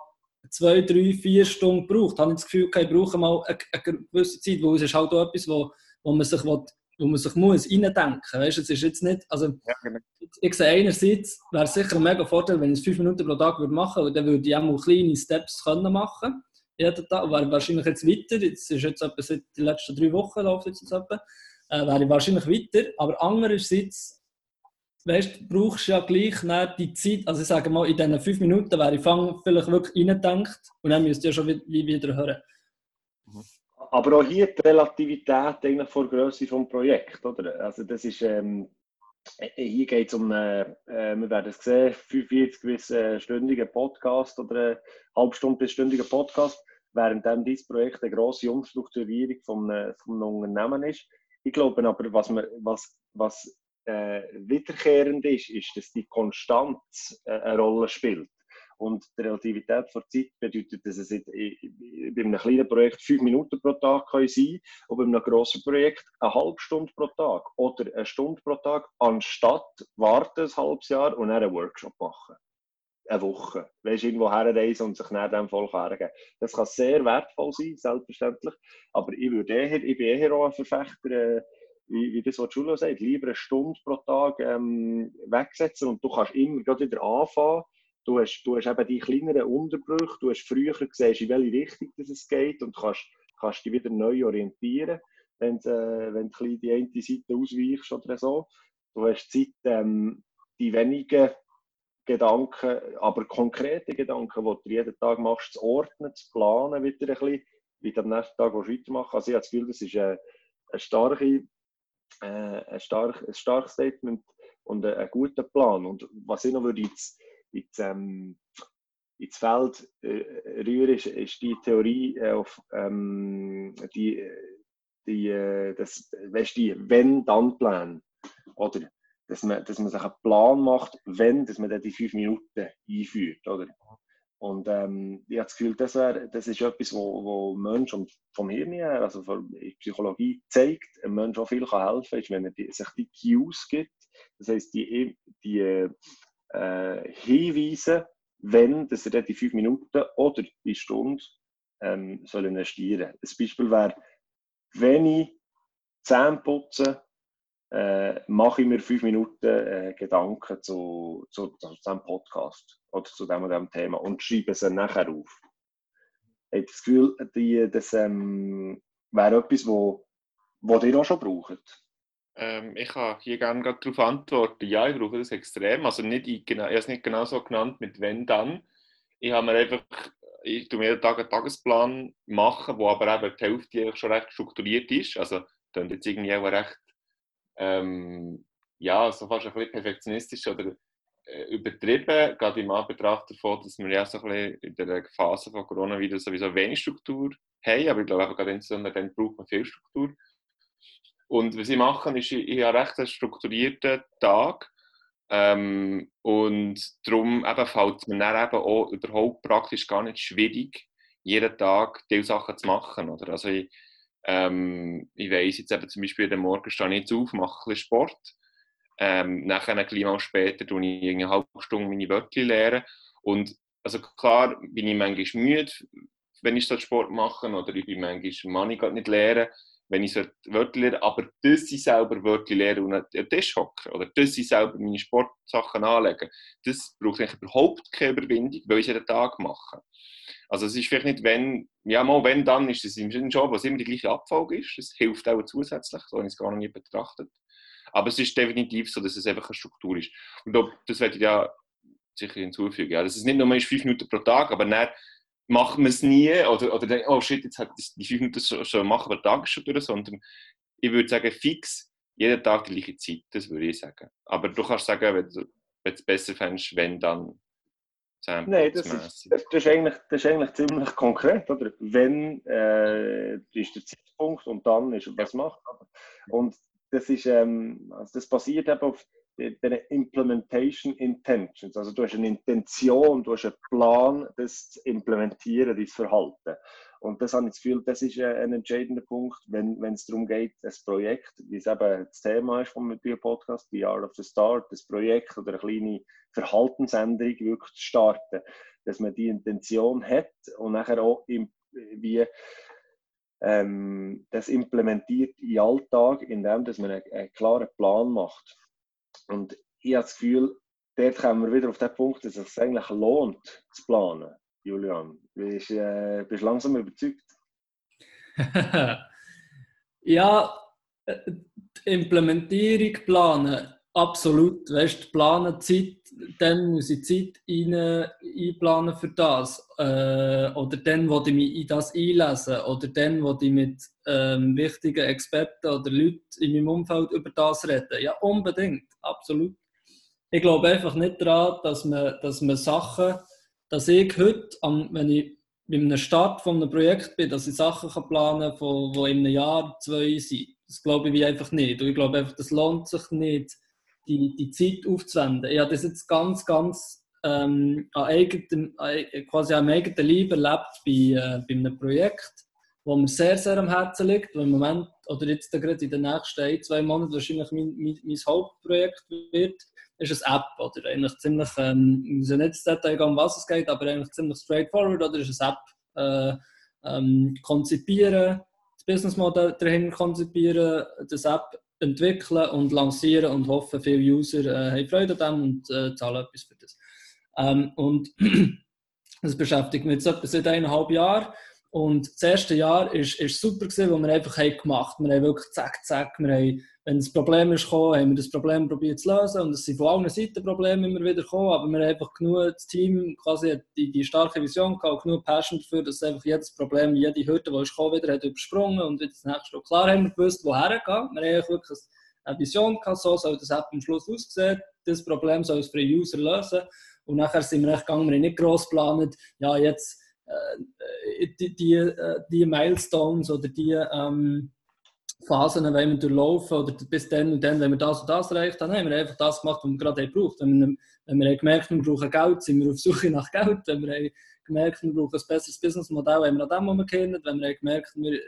zwei, drei, vier Stunden gebraucht. habe. Ich das Gefühl, ich brauche mal eine, eine gewisse Zeit, weil es ist halt auch etwas, wo, wo man sich will, wo man sich muss reindenken muss. Es ist jetzt nicht, also, ja, genau. ich sehe einerseits, wäre es sicher ein mega Vorteil, wenn ich es fünf Minuten pro Tag würde machen würde, dann würde ich auch mal kleine Steps können machen jeden Tag, wäre wahrscheinlich jetzt weiter, jetzt ist jetzt etwa seit den letzten drei Wochen läuft jetzt etwa, äh, wäre ich wahrscheinlich weiter, aber andererseits, weißt du, brauchst ja gleich die Zeit, also ich sage mal, in diesen fünf Minuten wäre ich vielleicht wirklich reingedenkt und dann müsst ihr schon wieder, wieder hören. Aber auch hier die Relativität eigentlich vor Größe des Projekts. Oder? Also das ist, ähm, äh, hier geht es um, äh, äh, wir werden es sehen, 45 bis äh, stündigen Podcast oder eine halbe Stunde bis stündigen Podcast, während dieses Projekt eine grosse Umstrukturierung äh, vom Unternehmen ist. Ich glaube aber, was, man, was, was äh, wiederkehrend ist, ist, dass die Konstanz äh, eine Rolle spielt. Und die Relativität der Zeit bedeutet, dass es bei einem kleinen Projekt fünf Minuten pro Tag kann sein und bei einem grossen Projekt eine halbe Stunde pro Tag oder eine Stunde pro Tag, anstatt warten ein halbes Jahr und dann einen Workshop machen. Eine Woche. Weißt du, irgendwo herreisen und sich nach dem Volk hergeben. Das kann sehr wertvoll sein, selbstverständlich. Aber ich, würde eher, ich bin eher auch ein Verfechter, äh, wie, wie das, was Julio sagt, lieber eine Stunde pro Tag ähm, wegsetzen und du kannst immer wieder anfangen Du hast, du hast eben die kleineren Unterbrüche, du hast früher gesehen, in welche Richtung es geht und kannst, kannst dich wieder neu orientieren, wenn, äh, wenn du die eine Seite ausweichst oder so. Du hast Zeit, ähm, die wenigen Gedanken, aber konkrete Gedanken, die du jeden Tag machst, zu ordnen, zu planen, wieder ein bisschen, wie du am nächsten Tag weitermachen Also ich habe das Gefühl, das ist eine, eine starke, äh, ein, stark, ein starkes Statement und ein, ein guter Plan. Und was ich noch würde jetzt ins, ähm, ins Feld äh, rühren, ist, ist, die Theorie äh, auf ähm, die, die, äh, das, weißt die Wenn-Dann-Plan. Oder? dass man, dass man sich einen Plan macht, wenn dass man dann die fünf Minuten einführt. Oder? Und ähm, ich habe das Gefühl, das, wär, das ist etwas, wo, wo Mensch und vom Hirn her, also von der Psychologie zeigt, ein Mensch auch viel kann helfen kann, wenn er die, sich die Cues gibt. Das heisst, die, die äh, Hinweise, wenn dass er die fünf Minuten oder die Stunde ähm, soll investieren soll. Ein Beispiel wäre, wenn ich Zähne putze, äh, mache ich mir fünf Minuten äh, Gedanken zu, zu, zu, diesem Podcast oder zu dem und dem Thema und schreibe es dann nachher auf. Ich habe das Gefühl, die, das ähm, wäre etwas, wo ihr auch schon braucht. Ähm, ich kann hier gerne darauf antworten. Ja, ich brauche das extrem. Also nicht, ich, genau, ich habe es nicht genau so genannt mit wenn dann. Ich habe mir einfach, ich tue mir jeden Tag einen Tagesplan machen, wo aber eben die Hälfte schon recht strukturiert ist. Also dann jetzt irgendwie auch recht ähm, ja, so fast ein bisschen perfektionistisch oder äh, übertrieben, gerade im Anbetracht davon, dass wir ja so ein bisschen in der Phase von Corona wieder sowieso wenig Struktur haben, aber ich glaube gerade insbesondere dann braucht man viel Struktur. Und was ich mache, ist, ich, ich habe recht strukturierten Tag ähm, und darum fällt es mir dann eben auch überhaupt praktisch gar nicht schwierig, jeden Tag diese Sachen zu machen. Oder? Also ich, ähm, ich weiss jetzt eben zum Beispiel, am Morgen stehe ich jetzt auf, mache ein bisschen Sport. Ähm, nachher ein bisschen später tue ich eine halbe Stunde meine Wörter lernen. Und also klar bin ich manchmal müde, wenn ich so Sport mache, oder ich bin manchmal, man ich nicht lernen, wenn ich Wörter lerne, aber dass ich selber Wörter lernen und an den Tisch hocken, oder dass ich selber meine Sportsachen anlegen, das braucht eigentlich überhaupt keine Überwindung, weil ich es jeden Tag mache. Also es ist vielleicht nicht, wenn, ja mal wenn, dann ist es im Job, was immer die gleiche Abfolge ist. Es hilft auch zusätzlich, so habe ich es gar noch nie betrachtet. Aber es ist definitiv so, dass es einfach eine Struktur ist. Und das werde ich ja sicher hinzufügen. Ja, dass es nicht nur ist fünf Minuten pro Tag, aber dann macht man es nie oder, oder denkt, oh shit, jetzt hat das, die fünf Minuten schon, schon machen wir Tag schon durch, sondern ich würde sagen, fix jeden Tag die gleiche Zeit, das würde ich sagen. Aber du kannst sagen, wenn du, es besser fändest, wenn dann Nein, das ist, das, ist eigentlich, das ist eigentlich ziemlich konkret, oder? Wenn äh, ist der Zeitpunkt und dann ist was macht. Und das ist, ähm, also das basiert eben auf den Implementation Intentions. Also du hast eine Intention, du hast einen Plan, das zu implementieren, dein Verhalten. Und das habe ich das Gefühl, das ist ein entscheidender Punkt, wenn, wenn es darum geht, das Projekt, wie es eben das Thema ist vom Podcast, die Art of the Start, das Projekt oder eine kleine Verhaltensänderung wirklich zu starten, dass man die Intention hat und nachher auch im, wie ähm, das implementiert den Alltag, indem dass man einen, einen klaren Plan macht. Und ich habe das Gefühl, dort kommen wir wieder auf den Punkt, dass es sich eigentlich lohnt, zu planen. Julian, bist, äh, langsam überzeugt? ja, äh, die Implementierung planen, absolut. Weißt planen Zeit, dann muss ich Zeit rein, einplanen für das. Äh, oder dann, wo ich mich in das einlesen. Oder dann, wo ich mit ähm, wichtigen Experten oder Leuten in meinem Umfeld über das reden. Ja, unbedingt, absolut. Ich glaube einfach nicht daran, dass man, dass man Sachen dass ich heute, wenn ich bei einem Start von einem Projekt bin, dass ich Sachen kann planen kann, die in einem Jahr, zwei sind. Das glaube ich einfach nicht. Und ich glaube einfach, das lohnt sich nicht, die, die Zeit aufzuwenden. Ich habe das jetzt ganz, ganz ähm, an eigenem, quasi am eigenen Leib erlebt bei, äh, bei einem Projekt, wo mir sehr, sehr am Herzen liegt, wo im Moment oder jetzt gerade in den nächsten ein, zwei Monaten wahrscheinlich mein, mein, mein Hauptprojekt wird ist eine App, oder eigentlich ziemlich, ähm, ich muss nicht ins Detail gehen, um was es geht, aber eigentlich ziemlich straightforward, oder ist eine App äh, ähm, konzipieren, das Businessmodell dahin konzipieren, das App entwickeln und lancieren und hoffen, viele User äh, haben Freude daran und äh, zahlen etwas für das. Ähm, und das beschäftigt mich jetzt etwa seit eineinhalb Jahren und das erste Jahr war super, gewesen, wo wir einfach haben gemacht haben. Wir haben wirklich zack, zack, wir haben, wenn das Problem ist gekommen, haben wir das Problem probiert zu lösen. Und es sind von allen Seiten Probleme immer wieder gekommen, aber wir haben einfach genug, das Team quasi die, die starke Vision gehabt, genug Passion dafür, dass einfach jedes Problem, jede Hürde, die ist gekommen, wieder hat übersprungen und wieder das nächste Mal. Klar haben wir gewusst, woher gehen. Wir haben wirklich eine Vision gehabt, so soll das am Schluss aussehen. Das Problem soll es für den User lösen. Und nachher sind wir echt gegangen, wir haben nicht gross geplant, ja, jetzt äh, die, die, äh, die, Milestones oder die, ähm, Phasen wollen wir durchlaufen oder bis dann und dann, wenn wir das und das erreicht dann haben wir einfach das gemacht, was wir gerade gebraucht haben. Wenn wir, wenn wir gemerkt haben, wir brauchen Geld, sind wir auf Suche nach Geld. Wenn wir gemerkt haben, wir brauchen ein besseres Businessmodell, haben wir an dem, was wir kennen. Wenn wir gemerkt haben, wir,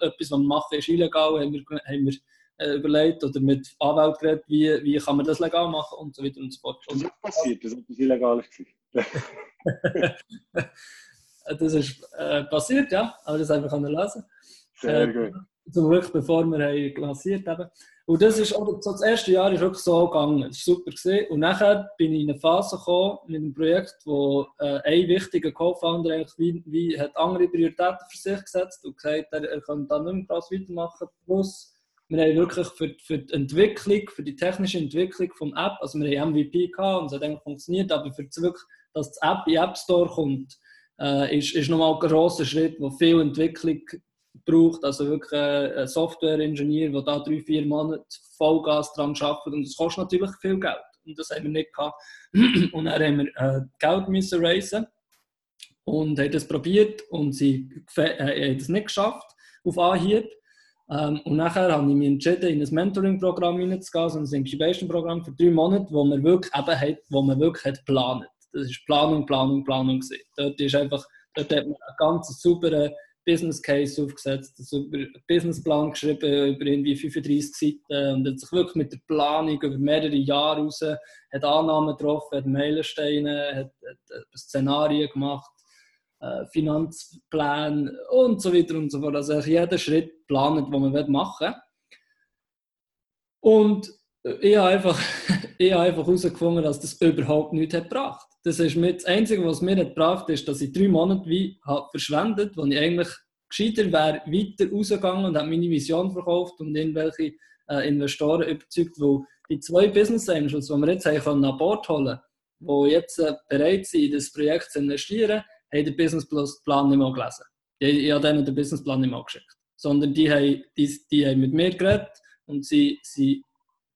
etwas, was wir machen, ist illegal, haben wir, haben wir äh, überlegt oder mit Anwalt geredet, wie, wie kann man das legal machen und so weiter und so fort. Das ist passiert, das ist etwas Illegales. das ist äh, passiert, ja, aber das einfach lesen. Sehr äh, gut zum Glück, bevor wir haben haben. Und das ist auch, so das erste Jahr ist wirklich so gegangen. Das war super. Gewesen. Und nachher bin ich in eine Phase gekommen mit einem Projekt, wo äh, ein wichtiger Co-Founder eigentlich wie, wie hat andere Prioritäten für sich gesetzt und gesagt, er, er kann da nicht mehr krass weitermachen. Plus, wir haben wirklich für, für die Entwicklung, für die technische Entwicklung vom App, also wir haben MVP gehabt und es hat eigentlich funktioniert, aber für das wirklich, dass die App in App Store kommt, äh, ist, ist nochmal ein grosser Schritt, wo viel Entwicklung braucht, also wirklich ein Software-Ingenieur, der da drei, vier Monate Vollgas dran arbeitet und das kostet natürlich viel Geld und das haben wir nicht gehabt. Und dann haben wir äh, Geld müssen raisen und haben das probiert und sie äh, haben das nicht geschafft auf Anhieb. Ähm, und nachher habe ich mich entschieden, in ein Mentoring-Programm hineinzugehen, also ein Incubation-Programm für drei Monate, wo man wirklich eben hat, wo man wirklich hat geplant. Das ist Planung, Planung, Planung gewesen. Dort ist einfach, dort hat man einen ganz sauberen Business Case aufgesetzt, also über einen Businessplan geschrieben, über irgendwie 35 Seiten und hat sich wirklich mit der Planung über mehrere Jahre raus, hat Annahmen getroffen, hat Meilensteine, hat, hat Szenarien gemacht, äh, Finanzplan und so weiter und so fort. Also jeden Schritt planet, den man machen will. Und ich habe einfach, ich habe einfach herausgefunden, dass das überhaupt nichts hat gebracht das ist mir das Einzige, was mir hat gebracht ist, dass ich drei Monate wie habe verschwendet, wo ich eigentlich gescheiter wäre, weiter rausgegangen und habe meine Vision verkauft und irgendwelche äh, Investoren überzeugt, wo die zwei Business Angels, die wir jetzt haben, an Bord holen die jetzt äh, bereit sind, in das Projekt zu investieren, haben den Businessplan nicht mehr gelesen. Ich, ich habe denen den Businessplan nicht mehr geschickt. Sondern die haben, die, die haben mit mir geredet und sie waren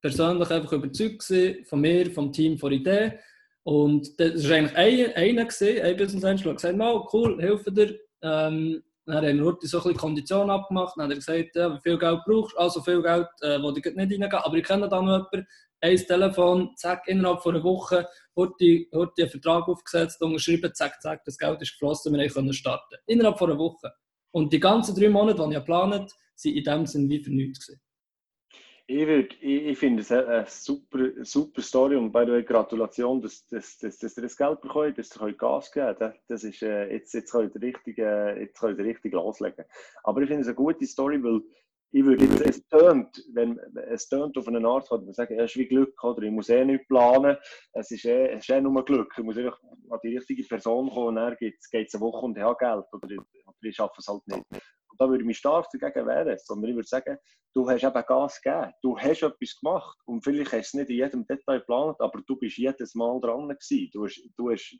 persönlich einfach überzeugt von mir, vom Team, von Idee und das war eigentlich einer, einer gewesen, ein Business Angel, der gesagt hat, cool, helfe dir. Ähm, dann haben wir so ein bisschen Konditionen abgemacht. Dann hat er gesagt, ja, wie viel Geld brauchst du? Also viel Geld äh, wo ich nicht reingehen. Aber ich kenne da noch jemanden, ein Telefon, zack, innerhalb von einer Woche, hat die einen Vertrag aufgesetzt, unterschrieben, zack, zack, das Geld ist geflossen, wir können starten. Innerhalb von einer Woche. Und die ganzen drei Monate, die ich geplant habe, waren in dem Sinne wie für nichts. Gewesen. Ich, ich, ich finde es eine, super, super Story und bei der Gratulation, dass, dass, dass, dass ihr das Geld bekommt, dass ihr Gas geben könnt. Das ist, äh, jetzt, jetzt könnt ihr richtig, äh, jetzt könnt ihr richtig loslegen. Aber ich finde es eine gute Story, weil ich würde jetzt, es tönt, wenn es tönt auf eine Art, kann man sagen, es ist wie Glück, oder? Ich muss eh nicht planen, es ist eh, es ist eh nur Glück. Ich muss einfach an die richtige Person kommen und dann geht es eine Woche und ich habe Geld, oder, oder ich schaffe es halt nicht. Und da würde ich mich stark dagegen wehren, sondern ich würde sagen, du hast eben Gas gegeben, du hast etwas gemacht. Und vielleicht hast du es nicht in jedem Detail geplant, aber du bist jedes Mal dran gewesen. Du, hast, du, hast,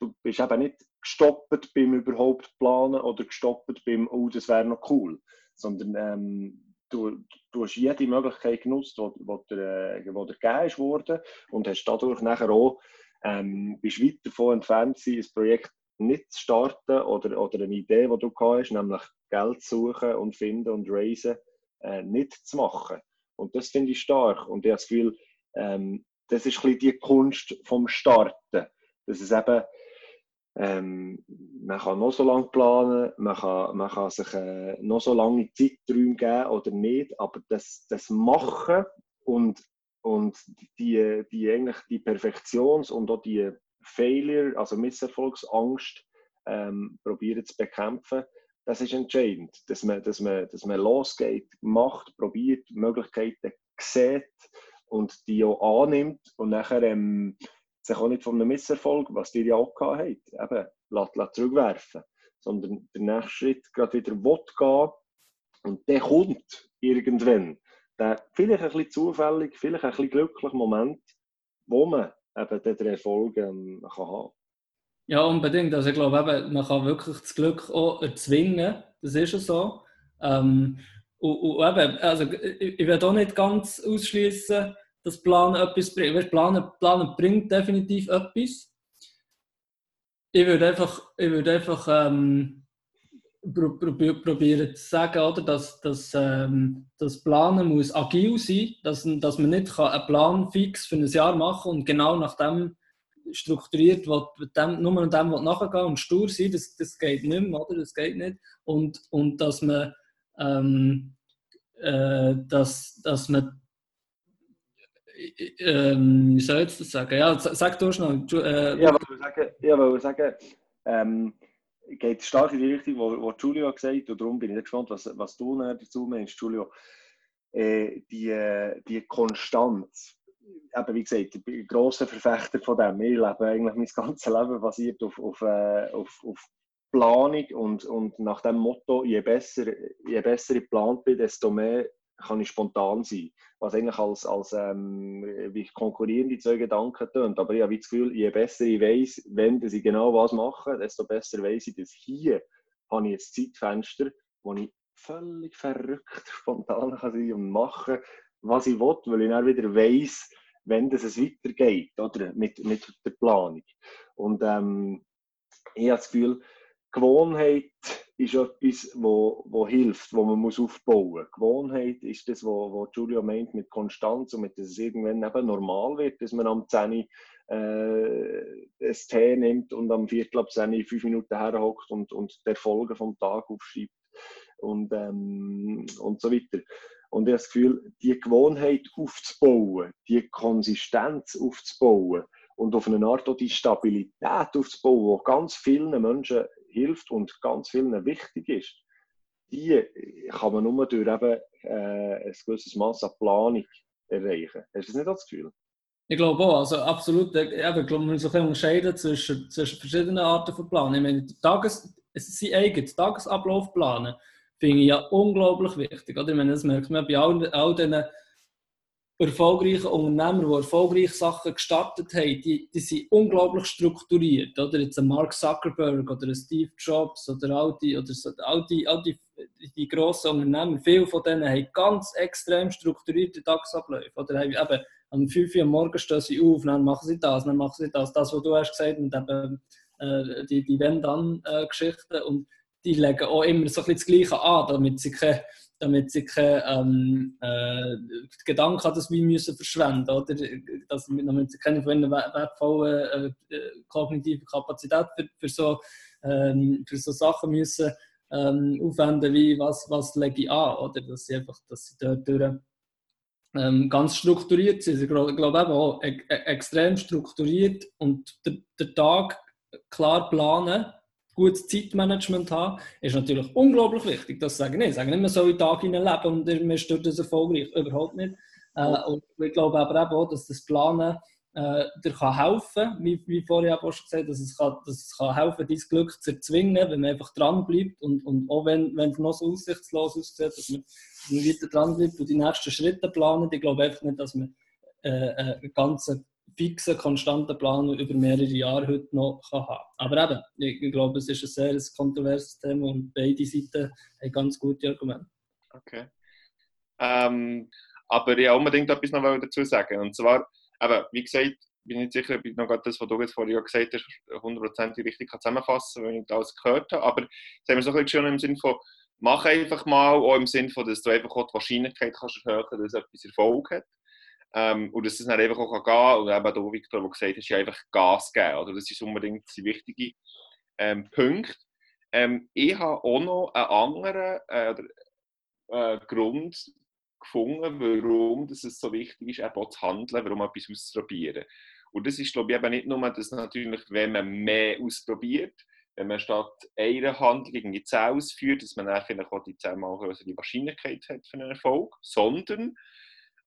du bist eben nicht gestoppt beim überhaupt planen oder gestoppt beim, oh, das wäre noch cool, sondern ähm, du, du hast jede Möglichkeit genutzt, die dir, äh, dir gegeben wurde und hast dadurch nachher auch ähm, bist weit davon entfernt ein Projekt nicht zu starten oder, oder eine Idee, die du hast, nämlich Geld suchen und finden und raisen, äh, nicht zu machen. Und das finde ich stark. Und ich habe das Gefühl, ähm, das ist ein die Kunst vom Starten. Dass es eben, ähm, man kann noch so lange planen, man kann, man kann sich äh, noch so lange Zeiträume geben oder nicht, aber das, das Machen und, und die, die, eigentlich die Perfektions- und auch die Failure, also Misserfolgsangst, ähm, probieren zu bekämpfen, das ist entscheidend, dass man, dass man, dass man losgeht, macht, probiert, Möglichkeiten sieht und die auch annimmt und nachher ähm, sich auch nicht von einem Misserfolg, was die ja auch gehabt habt, eben, lässt, lässt zurückwerfen, sondern der nächste Schritt gerade wieder will gehen und der kommt irgendwann. Der vielleicht ein bisschen zufällig, vielleicht ein bisschen glücklicher Moment, wo man eben den Erfolg ähm, kann haben ja, unbedingt. Also ich glaube, eben, man kann wirklich das Glück auch erzwingen. Das ist ja so. Ähm, und, und eben, also ich, ich will auch nicht ganz ausschließen, dass Planen etwas bringt. Planen, Planen bringt definitiv etwas. Ich würde einfach, ich würde einfach ähm, probieren zu sagen, oder, dass, dass ähm, das Planen muss agil sein dass, dass man nicht kann einen Plan fix für ein Jahr machen kann und genau nach dem strukturiert will, dem, nur an dem nachgehen und stur sein, das, das geht nicht mehr, oder? das geht nicht. Und, und dass man ähm, äh, dass, dass man ähm, wie soll ich das sagen? Ja, sag du schnell. Äh, ja, ich sagen, ja, weil sagen ähm, geht stark in die Richtung, wo, wo Giulio gesagt hat, und darum bin ich gespannt, was, was du dazu meinst, Giulio. Äh, die, die Konstanz, eben wie gesagt, ich bin grosser Verfechter von dem. Ich lebe eigentlich mein ganzes Leben basiert auf, auf, äh, auf, auf Planung und, und nach dem Motto, je besser, je besser ich geplant bin, desto mehr kann ich spontan sein. Was eigentlich als, als ähm, wie konkurrierende zwei Gedanken tönt. Aber ich habe das Gefühl, je besser ich weiß, wenn ich genau was mache, desto besser weiß ich, dass hier habe ich ein Zeitfenster, wo ich völlig verrückt spontan kann sein und machen, was ich will, weil ich dann wieder weiß, wenn es weitergeht, oder? Mit, mit der Planung. Und ähm, ich habe das Gefühl, Gewohnheit ist etwas, wo, wo hilft, wo man muss aufbauen muss. Gewohnheit ist das, was wo Giulio meint mit Konstanz und mit, dass es irgendwann eben normal wird, dass man am 10 äh, ein Tee nimmt und am Viertel ab 10 fünf Minuten herhockt und, und die Erfolge vom Tag aufschreibt und, ähm, und so weiter. Und ich habe das Gefühl, die Gewohnheit aufzubauen, die Konsistenz aufzubauen und auf eine Art auch die Stabilität aufzubauen, die ganz vielen Menschen hilft und ganz vielen wichtig ist, die kann man nur durch eben, äh, ein gewisses Maß an Planung erreichen. Hast du das nicht das Gefühl? Ich glaube auch, also absolut. Eben, ich glaube, man muss ein unterscheiden zwischen, zwischen verschiedenen Arten von Planen. Ich meine, Tages, es ist sein eigenes Tagesablauf planen, finde ich ja unglaublich wichtig. Oder? Ich meine, das merkt man bei all, all diesen erfolgreichen Unternehmer, die erfolgreich Sachen gestartet haben, die, die sind unglaublich strukturiert. Oder jetzt ein Mark Zuckerberg oder ein Steve Jobs oder all die, oder so, all die, all die, die grossen Unternehmer, viele von denen haben ganz extrem strukturierte Tagesabläufe. Oder haben eben am 5 Uhr am Morgen stehen sie auf, dann machen sie das, dann machen sie das. Das, was du hast gesagt und eben äh, die, die Wenn-Dann-Geschichten. Die legen auch immer so das Gleiche an, damit sie keine damit sie keine ähm, äh, Gedanken haben, dass wir müssen verschwenden oder dass, damit sie keine von wertvollen äh, äh, kognitiven Kapazitäten für, für, so, ähm, für so Sachen müssen ähm, aufwenden wie was, was lege ich an oder dass sie einfach dass sie dort durch, ähm, ganz strukturiert sind. Ich glaube, eben auch e e extrem strukturiert und der Tag klar planen gutes Zeitmanagement haben, ist natürlich unglaublich wichtig. Das sage ich nicht. Ich sage nicht, man soll in Tag leben und man ist dort das erfolgreich. Überhaupt nicht. Äh, und ich glaube aber auch, dass das Planen äh, dir kann helfen wie, wie vorher auch schon gesagt dass es, kann, dass es kann helfen dein Glück zu erzwingen, wenn man einfach dran bleibt und, und auch wenn, wenn es noch so aussichtslos aussieht, dass man, dass man weiter dran bleibt und die nächsten Schritte planen. Ich glaube einfach nicht, dass man äh, äh einen ganzen fixen, konstanten Plan über mehrere Jahre heute noch kann haben Aber eben, ich glaube, es ist ein sehr kontroverses Thema und beide Seiten haben ganz gute Argumente. Okay. Ähm, aber ich unbedingt etwas noch dazu sagen. Und zwar, aber wie gesagt, bin ich nicht sicher, ob ich noch das, was du jetzt vorhin gesagt hast, hundertprozentig richtig zusammenfassen kann, wenn ich das gehört habe. Aber das haben wir so ein bisschen schon im Sinne von, mach einfach mal, auch im Sinne von, dass du einfach auch die Wahrscheinlichkeit kannst erhöhen, dass etwas Erfolg hat. Ähm, und dass es dann einfach auch gehen kann. Und eben da, Victor, der gesagt hat, einfach Gas geben. Oder? Das ist unbedingt ein wichtiger ähm, Punkt. Ähm, ich habe auch noch einen anderen äh, äh, Grund gefunden, warum es so wichtig ist, eben auch zu handeln, warum etwas auszuprobieren. Und das ist, glaube ich, eben nicht nur, dass natürlich, wenn man mehr ausprobiert, wenn man statt einer Handlung irgendwie 10 ausführt, dass man dann vielleicht auch die 10 Mal die Wahrscheinlichkeit hat für einen Erfolg, sondern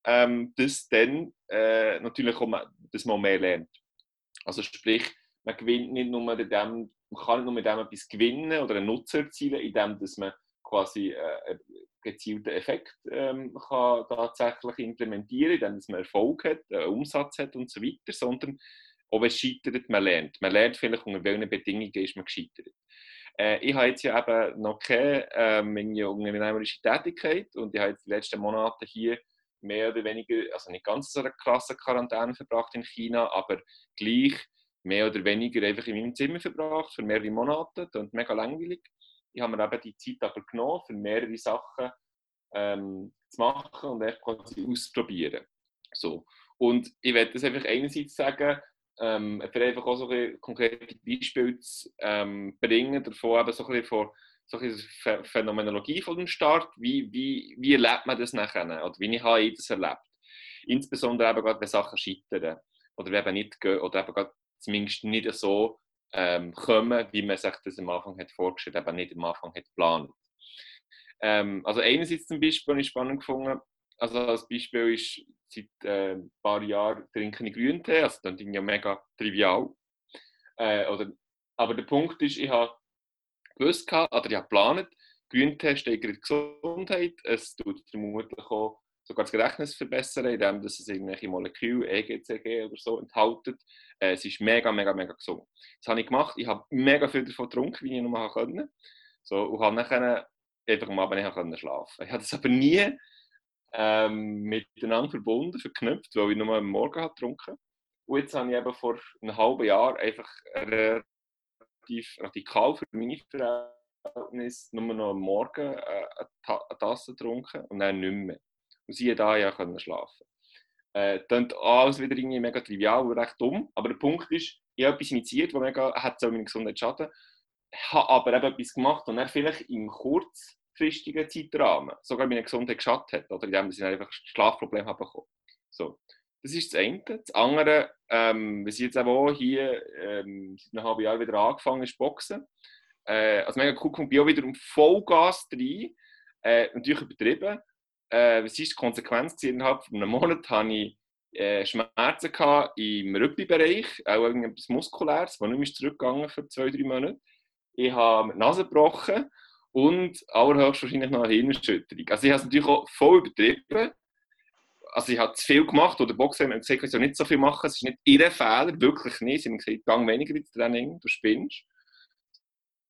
ähm, dass dann äh, natürlich auch man, dass man mehr lernt. Also sprich, man gewinnt nicht nur mit dem, man kann nicht nur mit dem etwas gewinnen oder einen Nutzen erzielen, indem dass man quasi äh, gezielten Effekt ähm, kann tatsächlich implementieren indem man Erfolg hat, einen Umsatz hat und so weiter, sondern ob es scheitert, man lernt. Man lernt vielleicht, unter welchen Bedingungen ist man gescheitert. Äh, ich habe jetzt ja eben noch keine ähm, unternehmerische Tätigkeit und ich habe jetzt die letzten Monate hier mehr oder weniger, also nicht ganz so eine krasse Quarantäne verbracht in China, aber gleich mehr oder weniger einfach in meinem Zimmer verbracht für mehrere Monate und mega langweilig. Ich habe mir eben die Zeit aber genommen, für mehrere Sachen ähm, zu machen und echt quasi auszuprobieren. So. Und ich werde das einfach einerseits sagen, ähm, einfach auch so ein konkrete Beispiele zu ähm, bringen, davon eben so ein bisschen von so eine Phänomenologie von dem Start, wie, wie, wie erlebt man das nachher, oder wie habe ich das erlebt. Insbesondere eben gerade, wenn Sachen scheitern oder eben nicht gehen, oder eben gerade zumindest nicht so ähm, kommen, wie man sich das am Anfang hat vorgestellt eben nicht am Anfang hat geplant. Ähm, also einerseits zum Beispiel, was ich spannend gefunden also als Beispiel ist, seit äh, ein paar Jahren trinke ich Grüntee, also das ist ja mega trivial. Äh, oder, aber der Punkt ist, ich habe gewusst, oder ich habe geplant, Grüntee steigert die Gesundheit, es tut vermutlich auch sogar das Gedächtnis verbessern, indem es irgendwelche Moleküle, EGCG oder so enthält. Äh, es ist mega, mega, mega gesund. Das habe ich gemacht. Ich habe mega viel davon getrunken, wie ich nur konnte. So, und habe dann einfach am Abend nicht schlafen Ich habe das aber nie ähm, miteinander verbunden, verknüpft, weil ich nur am Morgen habe getrunken Und jetzt habe ich eben vor einem halben Jahr einfach relativ radikal für meine Verhältnisse nur noch am Morgen äh, eine Tasse getrunken und dann nicht mehr. Und sie da ja können schlafen. Äh, dann alles wieder irgendwie mega trivial und recht dumm. Aber der Punkt ist, ich habe etwas initiiert, das mega, hat so meine Gesundheit schaden. Habe aber eben etwas gemacht und dann vielleicht im kurzfristigen Zeitrahmen sogar meine Gesundheit geschadet hat. Oder indem ich einfach Schlafprobleme habe bekommen. So. Das ist das eine. Das andere, ähm, was ich jetzt auch hier ähm, seit einem halben Jahr wieder angefangen ist, Boxen. Äh, also mega cool, bin auch wieder um Vollgas rein. Äh, natürlich übertrieben äh, was ist die Konsequenz? Innerhalb von einem Monat hatte ich äh, Schmerzen im Rückenbereich, auch irgendetwas Muskuläres, das nicht mehr zurückgegangen für zwei, drei Monate. Ich habe die Nase gebrochen und allerhöchstwahrscheinlich noch eine Hirnerschütterung. Also ich habe es natürlich auch voll übertrieben. Also ich habe zu viel gemacht, oder Boxer haben gesagt, ich soll nicht so viel machen, es ist nicht ihr Fehler, wirklich nicht. Sie haben gesagt, gang weniger ins Training, du spinnst.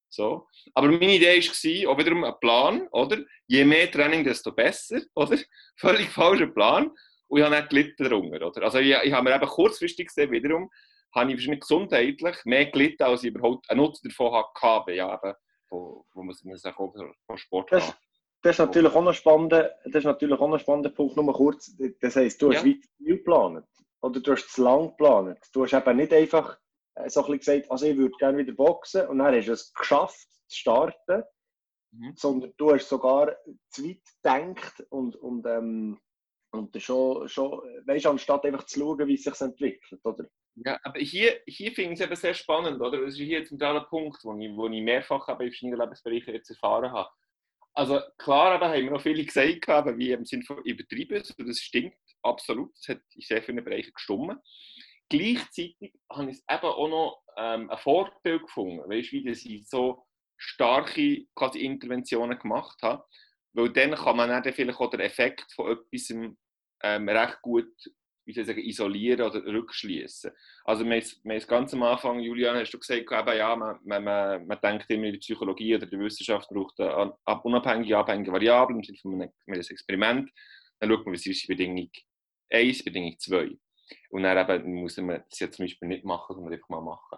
So. Aber meine Idee war auch wiederum ein Plan, oder? Je mehr Training, desto besser, oder? Völlig falscher Plan. Und ich habe nicht gelitten darunter, oder? Also ich, ich habe mir eben kurzfristig gesehen, wiederum, habe ich wahrscheinlich gesundheitlich mehr gelitten, als ich überhaupt einen Nutzen davon hatte, ja, eben, wo, wo man sich auch von Sport das, das, ist natürlich auch ein spannender, das ist natürlich auch ein spannender Punkt, nur kurz. Das heisst, du hast ja. weit viel geplant. Oder du hast zu lang geplant. Du hast eben nicht einfach äh, so ein gesagt, also ich würde gerne wieder boxen und dann hast du es geschafft zu starten, mhm. sondern du hast sogar zu weit gedacht und, und, ähm, und schon, schon weißt, anstatt einfach zu schauen, wie es sich entwickelt, oder? Ja, aber hier, hier finde ich es eben sehr spannend, oder? Das ist hier ein zentraler Punkt, wo ich, wo ich mehrfach in verschiedenen Lebensbereichen jetzt erfahren habe. Also klar, aber haben wir noch viele gesagt, wie im Sinne von übertrieben, das stimmt absolut, das hat in sehr vielen Bereichen gestimmt. Gleichzeitig habe ich eben auch noch ähm, ein Vorteil gefunden, weißt, wie dass ich so starke quasi Interventionen gemacht habe, weil dann kann man dann vielleicht auch den Effekt von etwas ähm, recht gut wie soll ich sagen, isolieren oder rückschließen. Also wir haben ganz am Anfang, Julian, hast du gesagt, eben, ja, man, man, man, denkt immer, die Psychologie oder die Wissenschaft braucht eine unabhängige, abhängige Variable im Sinne von einem, einem Experiment. Dann schaut man, was ist Bedingung 1, Bedingung 2. Und dann eben muss man das jetzt zum Beispiel nicht machen, sondern einfach mal machen.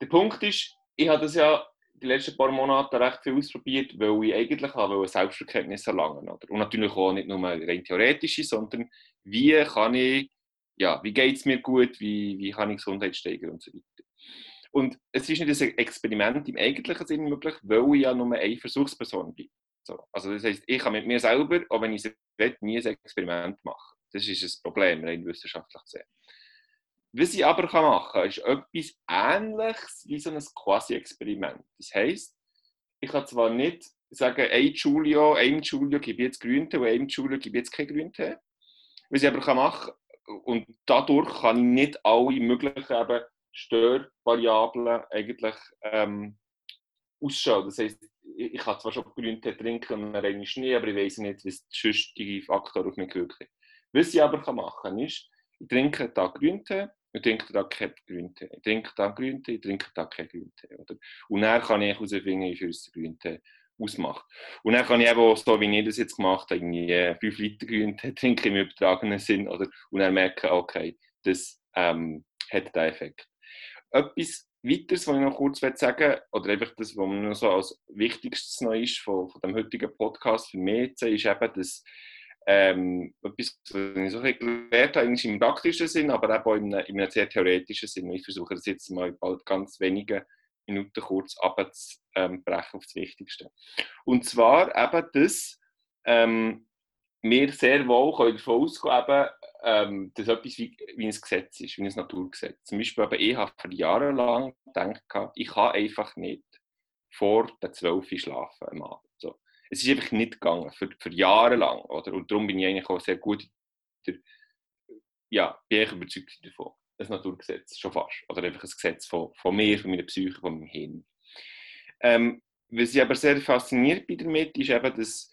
Der Punkt ist, ich habe das ja die letzten paar Monate recht viel ausprobiert, weil ich eigentlich habe Selbstverkenntnis erlangen oder? Und natürlich auch nicht nur rein theoretische, sondern wie kann ich, ja, wie geht es mir gut, wie, wie kann ich Gesundheit steigern und so weiter. Und es ist nicht ein Experiment im eigentlichen Sinne möglich, weil ich ja nur eine Versuchsperson bin. So. Also das heißt, ich kann mit mir selber, auch wenn ich es will, nie ein Experiment machen. Das ist ein Problem, rein wissenschaftlich gesehen. Was ich aber machen kann, ist etwas Ähnliches wie so ein Quasi-Experiment. Das heisst, ich kann zwar nicht sagen, ein Julio, einem Julio ich jetzt Grüntee und einem Julio ich jetzt kein Grüntee. Was ich aber machen kann, und dadurch kann ich nicht alle möglichen eben Störvariablen eigentlich ähm, ausschauen. Das heisst, ich kann zwar schon Grüntee trinken und dann rein Schnee, aber ich weiß nicht, was die sonstige Faktor auf mich wirkt. Was ich aber machen kann, ist, ich trinke einen Tag Grüntee, ich trinke Tag keinen Grüntee. Ich trinke Tag Grüntee, ich trinke Tag keinen Grüntee. Oder? Und dann kann ich herausfinden, wie viel der Grüntee ausmacht. Und dann kann ich eben auch, so wie ich das jetzt gemacht habe, irgendwie 5 Liter Grüntee trinken im übertragenen Sinn. Oder? Und dann merken, okay, das ähm, hat diesen Effekt. Etwas, weiteres, was ich noch kurz sagen will, oder einfach das, was mir noch so als wichtigstes noch ist von, von dem heutigen Podcast für mich ist eben, dass ähm, etwas, was ich so gelernt habe, im praktischen Sinn, aber auch in einem, in einem sehr theoretischen Sinn. Ich versuche das jetzt mal bald ganz wenige Minuten kurz abzubrechen auf das Wichtigste. Und zwar eben, dass ähm, wir sehr wohl können davon ausgehen können, ähm, dass etwas wie, wie ein Gesetz ist, wie ein Naturgesetz. Zum Beispiel, aber ich habe für Jahre lang gedacht, ich kann einfach nicht vor der 12 Uhr schlafen am Abend. So. Es ist einfach nicht gegangen, für, für Jahre lang. Oder? Und darum bin ich eigentlich auch sehr gut, der, ja, bin ich überzeugt davon. Ein Naturgesetz, schon fast. Oder einfach ein Gesetz von, von mir, von meiner Psyche, von meinem Hirn. Ähm, was ich aber sehr fasziniert bin damit, ist eben, dass,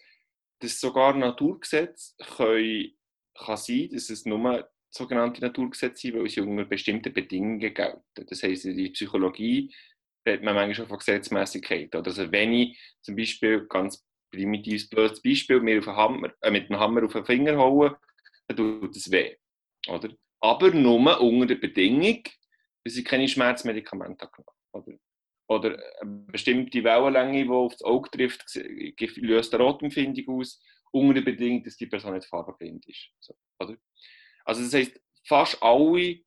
dass sogar Naturgesetze können kann sein, dass es nur sogenannte Naturgesetze sind, weil sie unter bestimmten Bedingungen gelten. Das heisst, in der Psychologie redet man manchmal schon von Gesetzmäßigkeit. Also wenn ich zum Beispiel, ganz primitives, blödes Beispiel, mir auf Hammer, äh, mit dem Hammer auf den Finger haue, dann tut es weh. Oder? Aber nur unter der Bedingung, dass ich keine Schmerzmedikamente habe. Oder? oder eine bestimmte Wellenlänge, die auf das Auge trifft, löst eine Rotempfindung aus unter der Bedingung, dass die Person nicht farbenblind ist. So, oder? Also das heißt, fast alle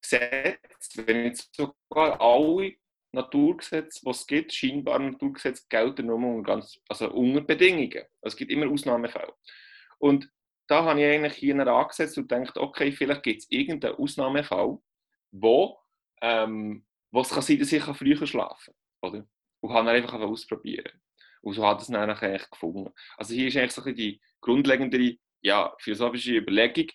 Gesetze, wenn nicht sogar alle Naturgesetze, die es gibt, scheinbar Naturgesetze, gelten nur unter, ganz, also unter Bedingungen. Es gibt immer Ausnahmefälle. Und da habe ich eigentlich hier angesetzt und gedacht, okay, vielleicht gibt es irgendeinen Ausnahmefall, wo, ähm, wo es kann sein, dass ich früher schlafen kann. Oder? Und habe dann einfach ausprobieren. Und so hat es dann eigentlich gefunden. Also hier ist eigentlich so die grundlegende ja, philosophische Überlegung,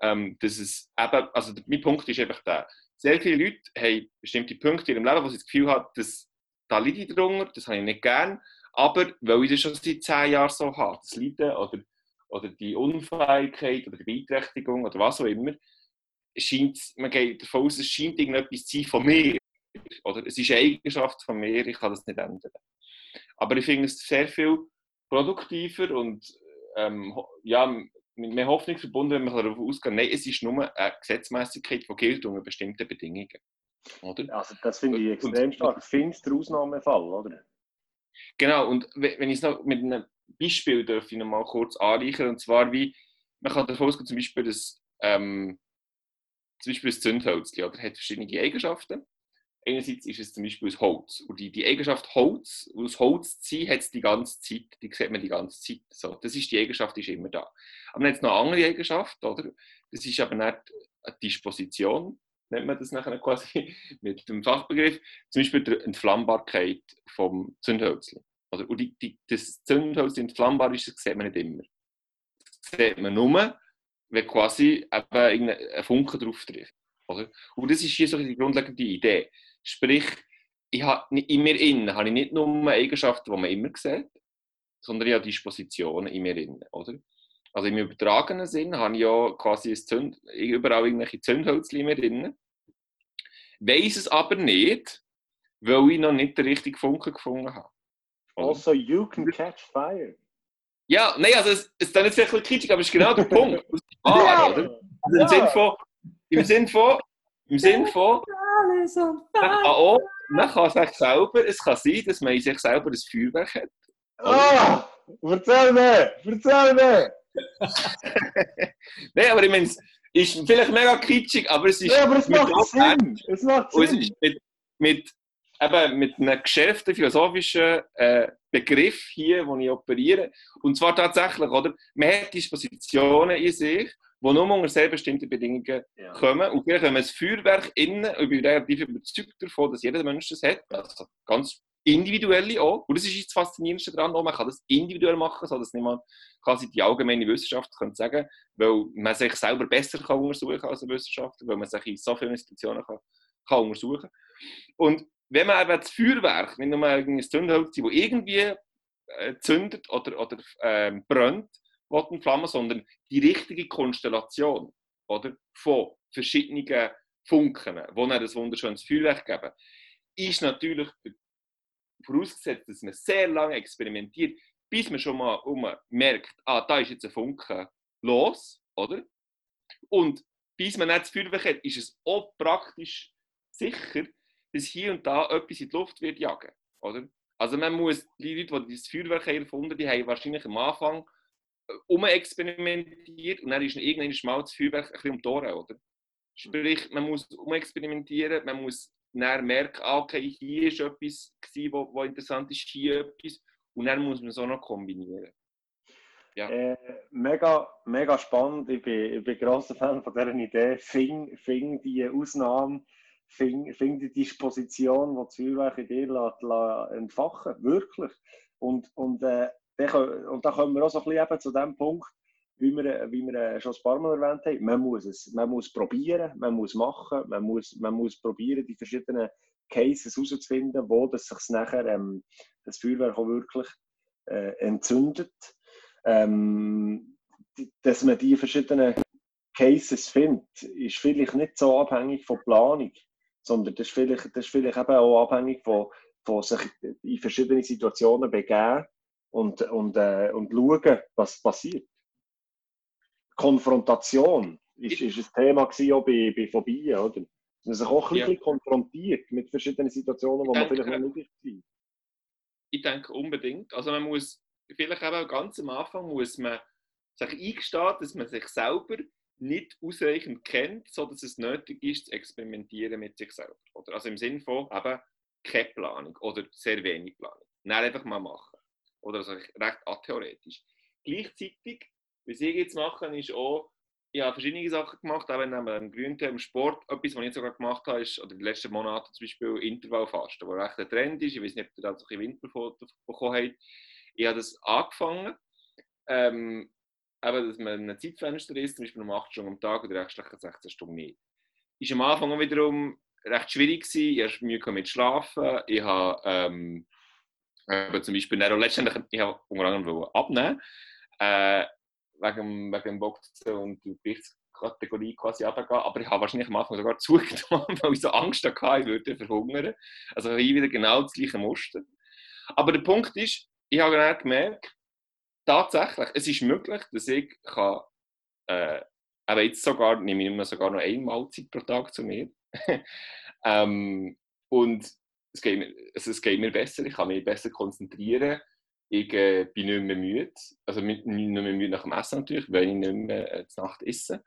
ähm, dass es eben, also mein Punkt ist einfach der, sehr viele Leute haben bestimmte Punkte in ihrem Leben, wo sie das Gefühl haben, dass da leide ich drunter, das habe ich nicht gern, aber weil ich das schon seit zehn Jahren so habe, das Leiden oder, oder die Unfähigkeit oder die Beeinträchtigung oder was auch immer, scheint, man geht davon aus, es scheint irgendetwas zu sein von mir. Oder es ist eine Eigenschaft von mir, ich kann das nicht ändern. Aber ich finde es sehr viel produktiver und ähm, ja, mit mehr Hoffnung verbunden, wenn man darauf ausgeht, nein, es ist nur eine Gesetzmäßigkeit, die gilt unter bestimmten Bedingungen. Oder? Also das finde ich extrem stark. Finster Ausnahmefall, oder? Genau, und wenn ich es noch mit einem Beispiel darf ich noch mal kurz anreichern, und zwar wie, man kann davon ausgehen, zum Beispiel, dass ähm, zum Beispiel das Zündholz, oder, hat verschiedene Eigenschaften einerseits ist es zum Beispiel aus Holz. Und die, die Eigenschaft Holz, aus Holz zu sein, hat es die ganze Zeit, die sieht man die ganze Zeit. So, das ist die Eigenschaft, die ist immer da. Aber dann hat es noch andere Eigenschaft, oder? Das ist aber nicht eine Disposition, nennt man das nachher quasi mit dem Fachbegriff. Zum Beispiel die Entflammbarkeit vom Zündhölzchen. Oder? Und die, die, das Zündholz entflammbar ist, das sieht man nicht immer. Das sieht man nur, wenn quasi ein Funke drauf trifft. Oder? Und das ist hier so die grundlegende Idee. Sprich, ich habe, in mir innen habe ich nicht nur Eigenschaften, die man immer sieht, sondern ich habe Dispositionen in mir innen, oder? Also im übertragenen Sinn habe ich ja quasi ein Zünd, überall irgendwelche Zündhölzchen mir drin. Weiß es aber nicht, weil ich noch nicht den richtigen Funken gefunden habe. Oder? Also, you can catch fire. Ja, nein, also es, es ist dann jetzt vielleicht ein kritisch, aber es ist genau der Punkt. ja, oder? Also Im Sinn von, im Sinn von, im Sinn von man kann, auch, man kann sich selber, es kann sein, dass man in sich selber ein Feuerwerk hat. Ah! Oh, erzähl mir! Erzähl mir! Nein, aber ich meine, es ist vielleicht mega kitschig, aber es ist. Ja, aber es macht Sinn! Es macht Sinn! Es ist mit, mit, eben, mit einem geschärften philosophischen äh, Begriff hier, den ich operiere. Und zwar tatsächlich, oder? Man hat Dispositionen in sich die nur unter sehr bestimmten Bedingungen ja. kommen. Und vielleicht, wenn man ein Feuerwerk innen, ich bin relativ überzeugt davon, dass jeder Mensch das hat, also ganz individuell auch. Und das ist das Faszinierendste daran, man kann das individuell machen, sodass niemand quasi die allgemeine Wissenschaft sagen weil man sich selber besser kann untersuchen als ein Wissenschaftler, weil man sich in so vielen Institutionen kann, kann untersuchen Und wenn man eben das Feuerwerk, nicht nur ein Zündholz, das irgendwie äh, zündet oder, oder ähm, brennt, Flammen, sondern die richtige Konstellation oder, von verschiedenen Funken, die dann ein wunderschönes Feuerwerk geben, ist natürlich vorausgesetzt, dass man sehr lange experimentiert, bis man schon mal merkt, ah, da ist jetzt ein Funke los, oder? Und bis man nicht das Feuerwerk hat, ist es auch praktisch sicher, bis hier und da etwas in die Luft wird jagen. Oder? Also man muss, die Leute, die das Feuerwerk erfunden haben, die haben wahrscheinlich am Anfang äh, umexperimentiert und dann ist irgendein Mal das Feuerwerk ein bisschen um die Ohren, oder? Sprich, man muss umexperimentieren, man muss dann merken, ah, okay, hier ist etwas, was, interessant ist, hier etwas und dann muss man es auch noch kombinieren. Ja. Äh, mega, mega spannend. Ich bin, ich bin grosser Fan von dieser Idee. Fing, fing die Ausnahme, fing, fing die Disposition, die Feuerwerk in dir lässt, lässt entfachen Wirklich. Und, und, äh, und da kommen wir auch so ein bisschen zu dem Punkt, wie wir, wie wir schon ein paar Mal erwähnt haben. Man muss es man muss probieren, man muss machen, man muss, man muss probieren, die verschiedenen Cases herauszufinden, wo das sich nachher ähm, das Feuerwerk auch wirklich äh, entzündet ähm, dass man die verschiedenen Cases findet, ist vielleicht nicht so abhängig von Planung, sondern das ist vielleicht, das ist vielleicht eben auch abhängig von, von sich in verschiedene Situationen begeben und, und, äh, und schauen, was passiert. Konfrontation ist, ist ein Thema auch bei, bei Phobien, oder? Dass man sich auch ein bisschen ja. konfrontiert mit verschiedenen Situationen, wo man vielleicht noch nicht ist. Ich denke unbedingt. Also man muss vielleicht eben ganz am Anfang muss man sich eingestehen, dass man sich selber nicht ausreichend kennt, sodass es nötig ist, zu experimentieren mit sich selber. Oder also im Sinne von eben keine Planung oder sehr wenig Planung. Dann einfach mal machen. Oder also recht atheoretisch. Gleichzeitig, was ich jetzt mache, ist auch, ich habe verschiedene Sachen gemacht, auch neben dem Grüntee im Sport. Etwas, was ich sogar gemacht habe, ist, oder in den letzten Monaten zum Beispiel Intervallfasten, wo recht ein Trend ist. Ich weiß nicht, ob ihr da so ein Winterfoto bekommen habt ich habe das angefangen, ähm, eben, dass man ein Zeitfenster ist, zum Beispiel um 8 Stunden am Tag oder restlichen 16 Stunden nicht. Ist am Anfang auch wiederum recht schwierig gewesen. Ich hatte Mühe mit Schlafen. Ich habe ähm, zum Beispiel letztendlich ich habe unter anderem abnehmen äh, wegen, wegen dem Boxen und der Gewichtskategorie quasi runtergehen. Aber ich habe wahrscheinlich am Anfang sogar zugenommen, weil ich so Angst hatte, ich würde verhungern. Also hier wieder genau das gleiche Muster. Aber der Punkt ist, ich habe dann gemerkt, tatsächlich, es ist möglich, dass ich kann, äh, aber jetzt sogar, nehme ich immer sogar noch eine Mahlzeit pro Tag zu mir. ähm, und es geht, mir, also es geht mir besser, ich kann mich besser konzentrieren. Ich äh, bin nicht mehr müde. Also nicht mehr müde nach dem Essen natürlich, weil ich nicht mehr äh, zur Nacht esse.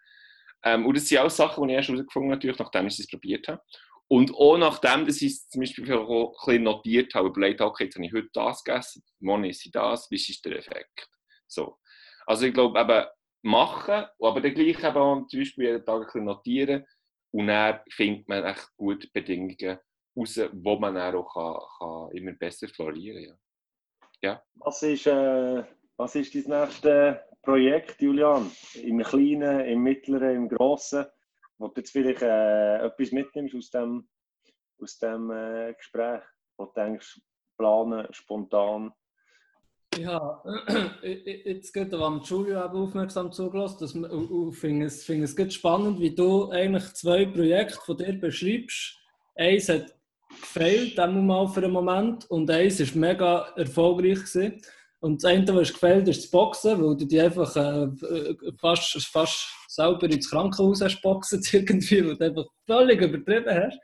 Ähm, und das sind auch Sachen, die ich erst herausgefunden habe, nachdem ich es probiert habe. Und auch nachdem, dass ich zum Beispiel ein bisschen notiert habe, überlegt, okay, jetzt habe ich heute das gegessen, morgen ist ich das, wie ist der Effekt? So. Also ich glaube eben, machen, aber dann gleich eben auch zum Beispiel jeden Tag ein bisschen notieren und dann findet man echt gute Bedingungen raus, wo man dann auch kann, kann immer besser florieren kann. Ja. Ja. Was, ist, äh, was ist dein nächstes Projekt, Julian? Im Kleinen, im Mittleren, im Grossen? wo du jetzt vielleicht äh, etwas mitnimmst aus dem, aus dem äh, Gespräch, wo du denkst, planen, spontan. Ja, jetzt geht am Julio aufmerksam zugelassen. Ich finde es, find es geht spannend, wie du eigentlich zwei Projekte von dir beschreibst. Eins hat gefehlt, mal für einen Moment, und eins war mega erfolgreich. Gewesen. Und das eine, was gefällt, ist das Boxen, weil du die einfach äh, fast, fast selber ins Krankenhaus hast boxen irgendwie, weil du einfach völlig übertrieben hast.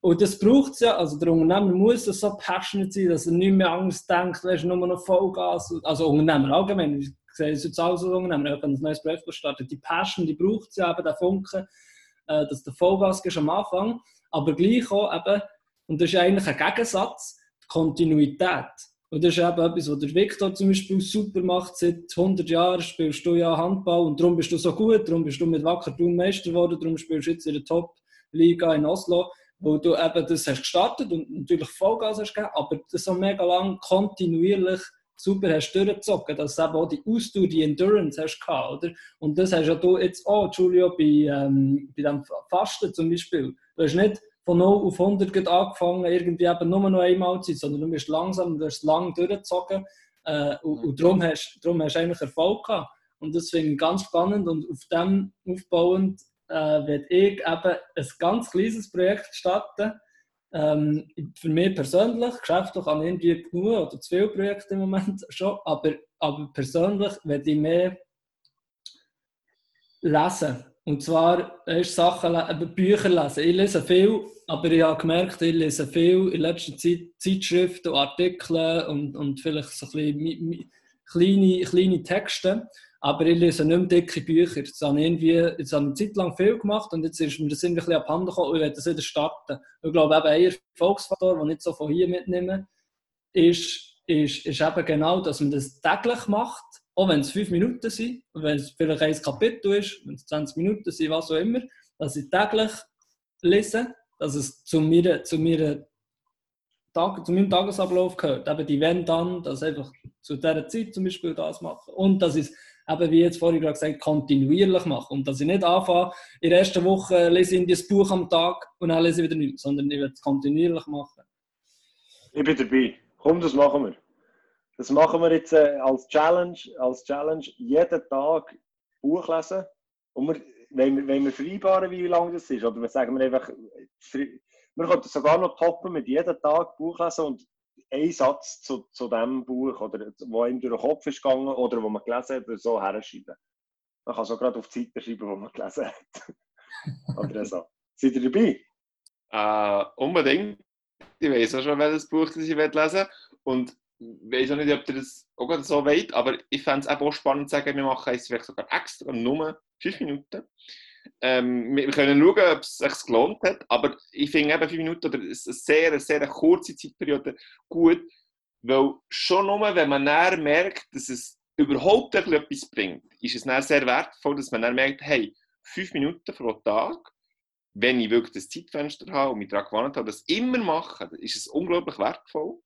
Und das braucht es ja, also der Unternehmer muss so passionate sein, dass er nicht mehr Angst denkt, weißt, nur noch Vollgas. Also Unternehmer allgemein, ich sehe es jetzt auch so Unternehmer, habe ein neues Projekt gestartet. Die Passion, die braucht es ja eben, der Funken, äh, dass du Vollgas gibst am Anfang, aber gleich auch eben, und das ist eigentlich ein Gegensatz, die Kontinuität. Und das ist eben etwas, was der Victor zum Beispiel super macht. Seit 100 Jahren spielst du ja Handball und darum bist du so gut, darum bist du mit Wacker Meister geworden, darum spielst du jetzt in der Top-Liga in Oslo, wo du eben das hast gestartet und natürlich Vollgas hast gegeben, aber das so mega lang kontinuierlich super hast durchgezogen, dass du eben auch die Ausdauer, die Endurance hast gehabt, oder? Und das hast ja du jetzt auch, Julio, bei, ähm, bei dem Fasten zum Beispiel. Du hast nicht von 0 auf 100 angefangen, irgendwie eben nur noch einmal Zeit, sondern du bist langsam, du hast lang durchgezogen äh, und, und darum, hast, darum hast du eigentlich Erfolg gehabt. Und das finde ich ganz spannend und auf dem aufbauend äh, werde ich eben ein ganz kleines Projekt starten. Ähm, für mich persönlich, geschäftlich habe ich irgendwie genug oder zu viele Projekte im Moment schon, aber, aber persönlich werde ich mehr lesen Und zwar ist Sachen, le Bücher lesen. Ich lese viel, aber ich habe gemerkt, ich lese viel in letzter Zeit Zeitschriften und Artikel und, und vielleicht so ein bisschen kleine, kleine Texte. Aber ich lese nicht mehr dicke Bücher. Das habe das habe ich eine Zeit lang viel gemacht und jetzt ist mir das irgendwie ein bisschen abhanden gekommen und ich werde das wieder starten. Ich glaube, eben ein Erfolgsfaktor, den ich so von hier mitnehme, ist, ist, ist eben genau, dass man das täglich macht, auch wenn es fünf Minuten sind, und wenn es vielleicht ein Kapitel ist, wenn es 20 Minuten sind, was auch immer, dass ich täglich lese, dass es zu, mir, zu, mir, Tag, zu meinem Tagesablauf gehört. Eben die wenn dann, dass einfach zu dieser Zeit zum Beispiel das mache. Und dass ich es eben, wie jetzt vorhin gesagt kontinuierlich mache. Und dass ich nicht anfange, in der ersten Woche lese ich das Buch am Tag und dann lese ich wieder nichts, sondern ich will es kontinuierlich machen. Ich bin dabei. Komm, das machen wir. Das machen wir jetzt äh, als Challenge, als Challenge jeden Tag Buch lesen. Und wir, wenn, wir, wenn wir vereinbaren, wie lange das ist, oder wir sagen wir einfach, wir können sogar noch toppen mit jedem Tag Buch lesen und einen Satz zu, zu dem Buch, oder wo ihm durch den Kopf ist gegangen oder wo man gelesen hat, so herschreiben. Man kann so gerade auf die Seite schreiben, wo man gelesen hat. oder so. Seid ihr dabei? Uh, unbedingt. Ich weiß auch schon, welches Buch das ich lesen will. Und weiß auch nicht, ob ihr das auch so weit, aber ich fände es auch spannend zu sagen, wir machen es vielleicht sogar extra nur fünf Minuten. Ähm, wir können schauen, ob es sich gelohnt hat, aber ich finde eben fünf Minuten oder eine sehr, sehr kurze Zeitperiode gut, weil schon nur, wenn man näher merkt, dass es überhaupt etwas bringt, ist es dann sehr wertvoll, dass man dann merkt, hey, fünf Minuten pro Tag, wenn ich wirklich das Zeitfenster habe und mich daran gewohnt habe, das immer machen, ist es unglaublich wertvoll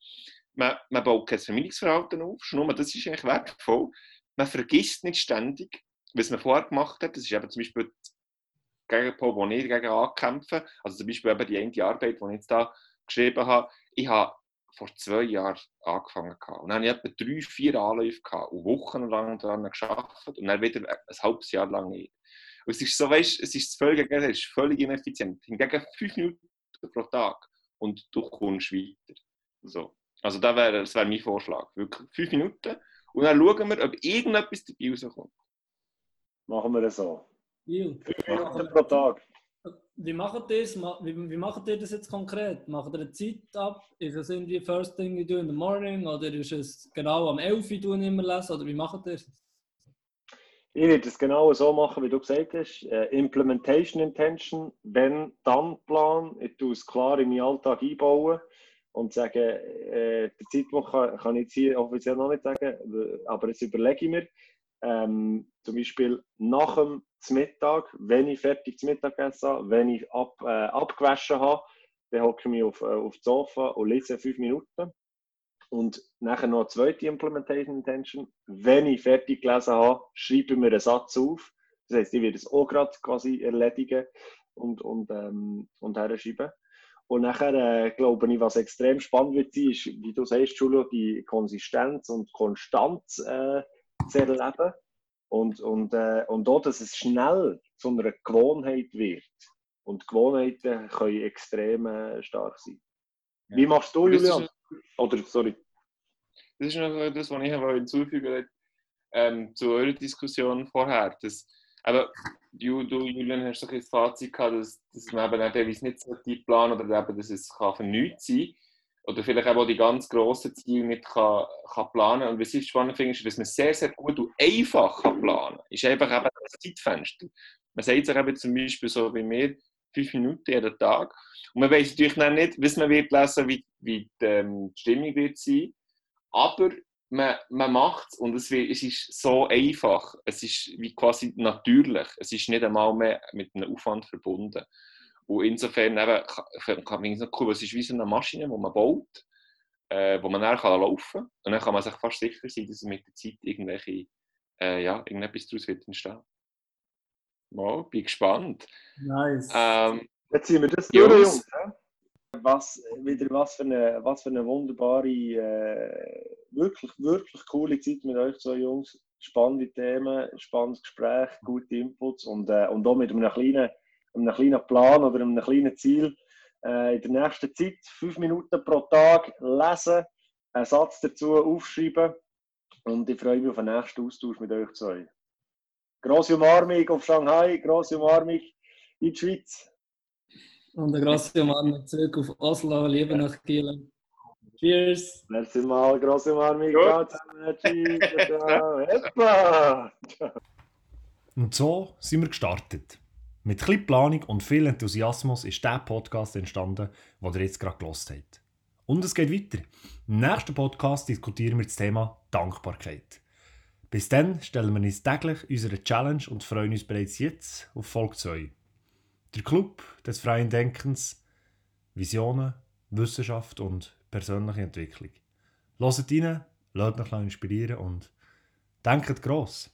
man, man baut kein Vermeidungsverhalten auf, schon nur das ist eigentlich wertvoll. Man vergisst nicht ständig, was man vorher gemacht hat. Das ist eben zum Beispiel das Gegenpol, wo ich dagegen ankämpfe. Also zum Beispiel eben die eine Arbeit, die ich jetzt da geschrieben habe. Ich habe vor zwei Jahren angefangen. Und dann hatte ich etwa drei, vier Anläufe gehabt und wochenlang daran geschafft und dann wieder ein halbes Jahr lang nicht. Und es ist so, weißt, es ist völlig, es ist völlig ineffizient. Hingegen fünf Minuten pro Tag und du kommst weiter. So. Also das wäre das wär mein Vorschlag. Wirklich fünf Minuten und dann schauen wir, ob irgendetwas dabei rauskommt. Machen wir das so. Fünf Minuten pro Tag. Wie macht ihr das? Wie, wie macht ihr das jetzt konkret? Macht ihr eine Zeit ab? Ist es irgendwie first thing you do in the morning oder ist es genau am 11 Uhr immer lesen? Oder wie macht ihr das? Ich würde es genau so machen, wie du gesagt hast. Äh, Implementation Intention, wenn, dann Plan. Ich tue es klar in meinen Alltag einbauen und sagen, äh, der Zeitpunkt kann, kann ich jetzt hier offiziell noch nicht sagen, aber jetzt überlege ich mir, ähm, zum Beispiel nach dem Mittag, wenn ich fertig zum Mittagessen habe, wenn ich ab, äh, abgewaschen habe, dann hocke ich mich auf, äh, auf das Sofa und lese fünf Minuten. Und nachher noch eine zweite Implementation Intention. Wenn ich fertig gelesen habe, schreibe ich mir einen Satz auf. Das heisst, ich werde es auch gerade quasi erledigen und, und, ähm, und herschreiben. Und nachher äh, glaube ich, was extrem spannend wird sein, ist, wie du sagst, Julio, die Konsistenz und Konstanz äh, zu erleben. Und, und, äh, und auch, dass es schnell zu einer Gewohnheit wird. Und Gewohnheiten können extrem äh, stark sein. Ja. Wie machst du, Julian? Oder, sorry. Das ist noch das, was ich hinzufügen wollte ähm, zu eurer Diskussion vorher. Dass, aber du, du, Julian, hast doch das Fazit gehabt, dass, dass man eben teilweise nicht so die planen oder eben, dass es kann für nichts sein oder vielleicht auch die ganz grossen Ziele nicht kann, kann planen Und was ich spannend finde, ist, dass man sehr, sehr gut und einfach kann planen kann. Ist einfach eben das Zeitfenster. Man sagt sich eben zum Beispiel so wie mir, fünf Minuten jeden Tag. Und man weiß natürlich noch nicht, was man wird lesen, wie, wie die, ähm, die Stimmung wird sein. Aber man, man macht es und es, es ist so einfach. Es ist wie quasi natürlich. Es ist nicht einmal mehr mit einem Aufwand verbunden. Und insofern eben, kann, kann ich noch cool, es ist wie so eine Maschine, die man baut, äh, wo man dann kann laufen kann. Und dann kann man sich fast sicher sein, dass mit der Zeit irgendwelche, äh, ja, irgendetwas daraus wird entstehen. Wow, bin gespannt. Nice. Ähm, Jetzt ziehen wir das durch, Jungs. Ja? Was, wieder was für eine, was für eine wunderbare, äh, wirklich, wirklich coole Zeit mit euch zwei Jungs. Spannende Themen, spannendes Gespräch, gute Inputs und, äh, und auch mit einem kleinen, einem kleinen Plan oder einem kleinen Ziel. Äh, in der nächsten Zeit fünf Minuten pro Tag lesen, einen Satz dazu aufschreiben und ich freue mich auf den nächsten Austausch mit euch zwei. grosse Umarmung auf Shanghai, grosse Umarmung in die Schweiz. Und eine grosse Umarmung zurück auf Oslo, Liebe nach Kiel. Cheers! Merci mal, grosse. Heppa! Und so sind wir gestartet. Mit ein bisschen Planung und viel Enthusiasmus ist der Podcast entstanden, den ihr jetzt gerade gelost habt. Und es geht weiter. Im nächsten Podcast diskutieren wir das Thema Dankbarkeit. Bis dann stellen wir uns täglich unsere Challenge und freuen uns bereits jetzt auf Folge 2. Der Club des freien Denkens, Visionen, Wissenschaft und persönliche Entwicklung. Hört rein, lasst euch inspirieren und denkt gross.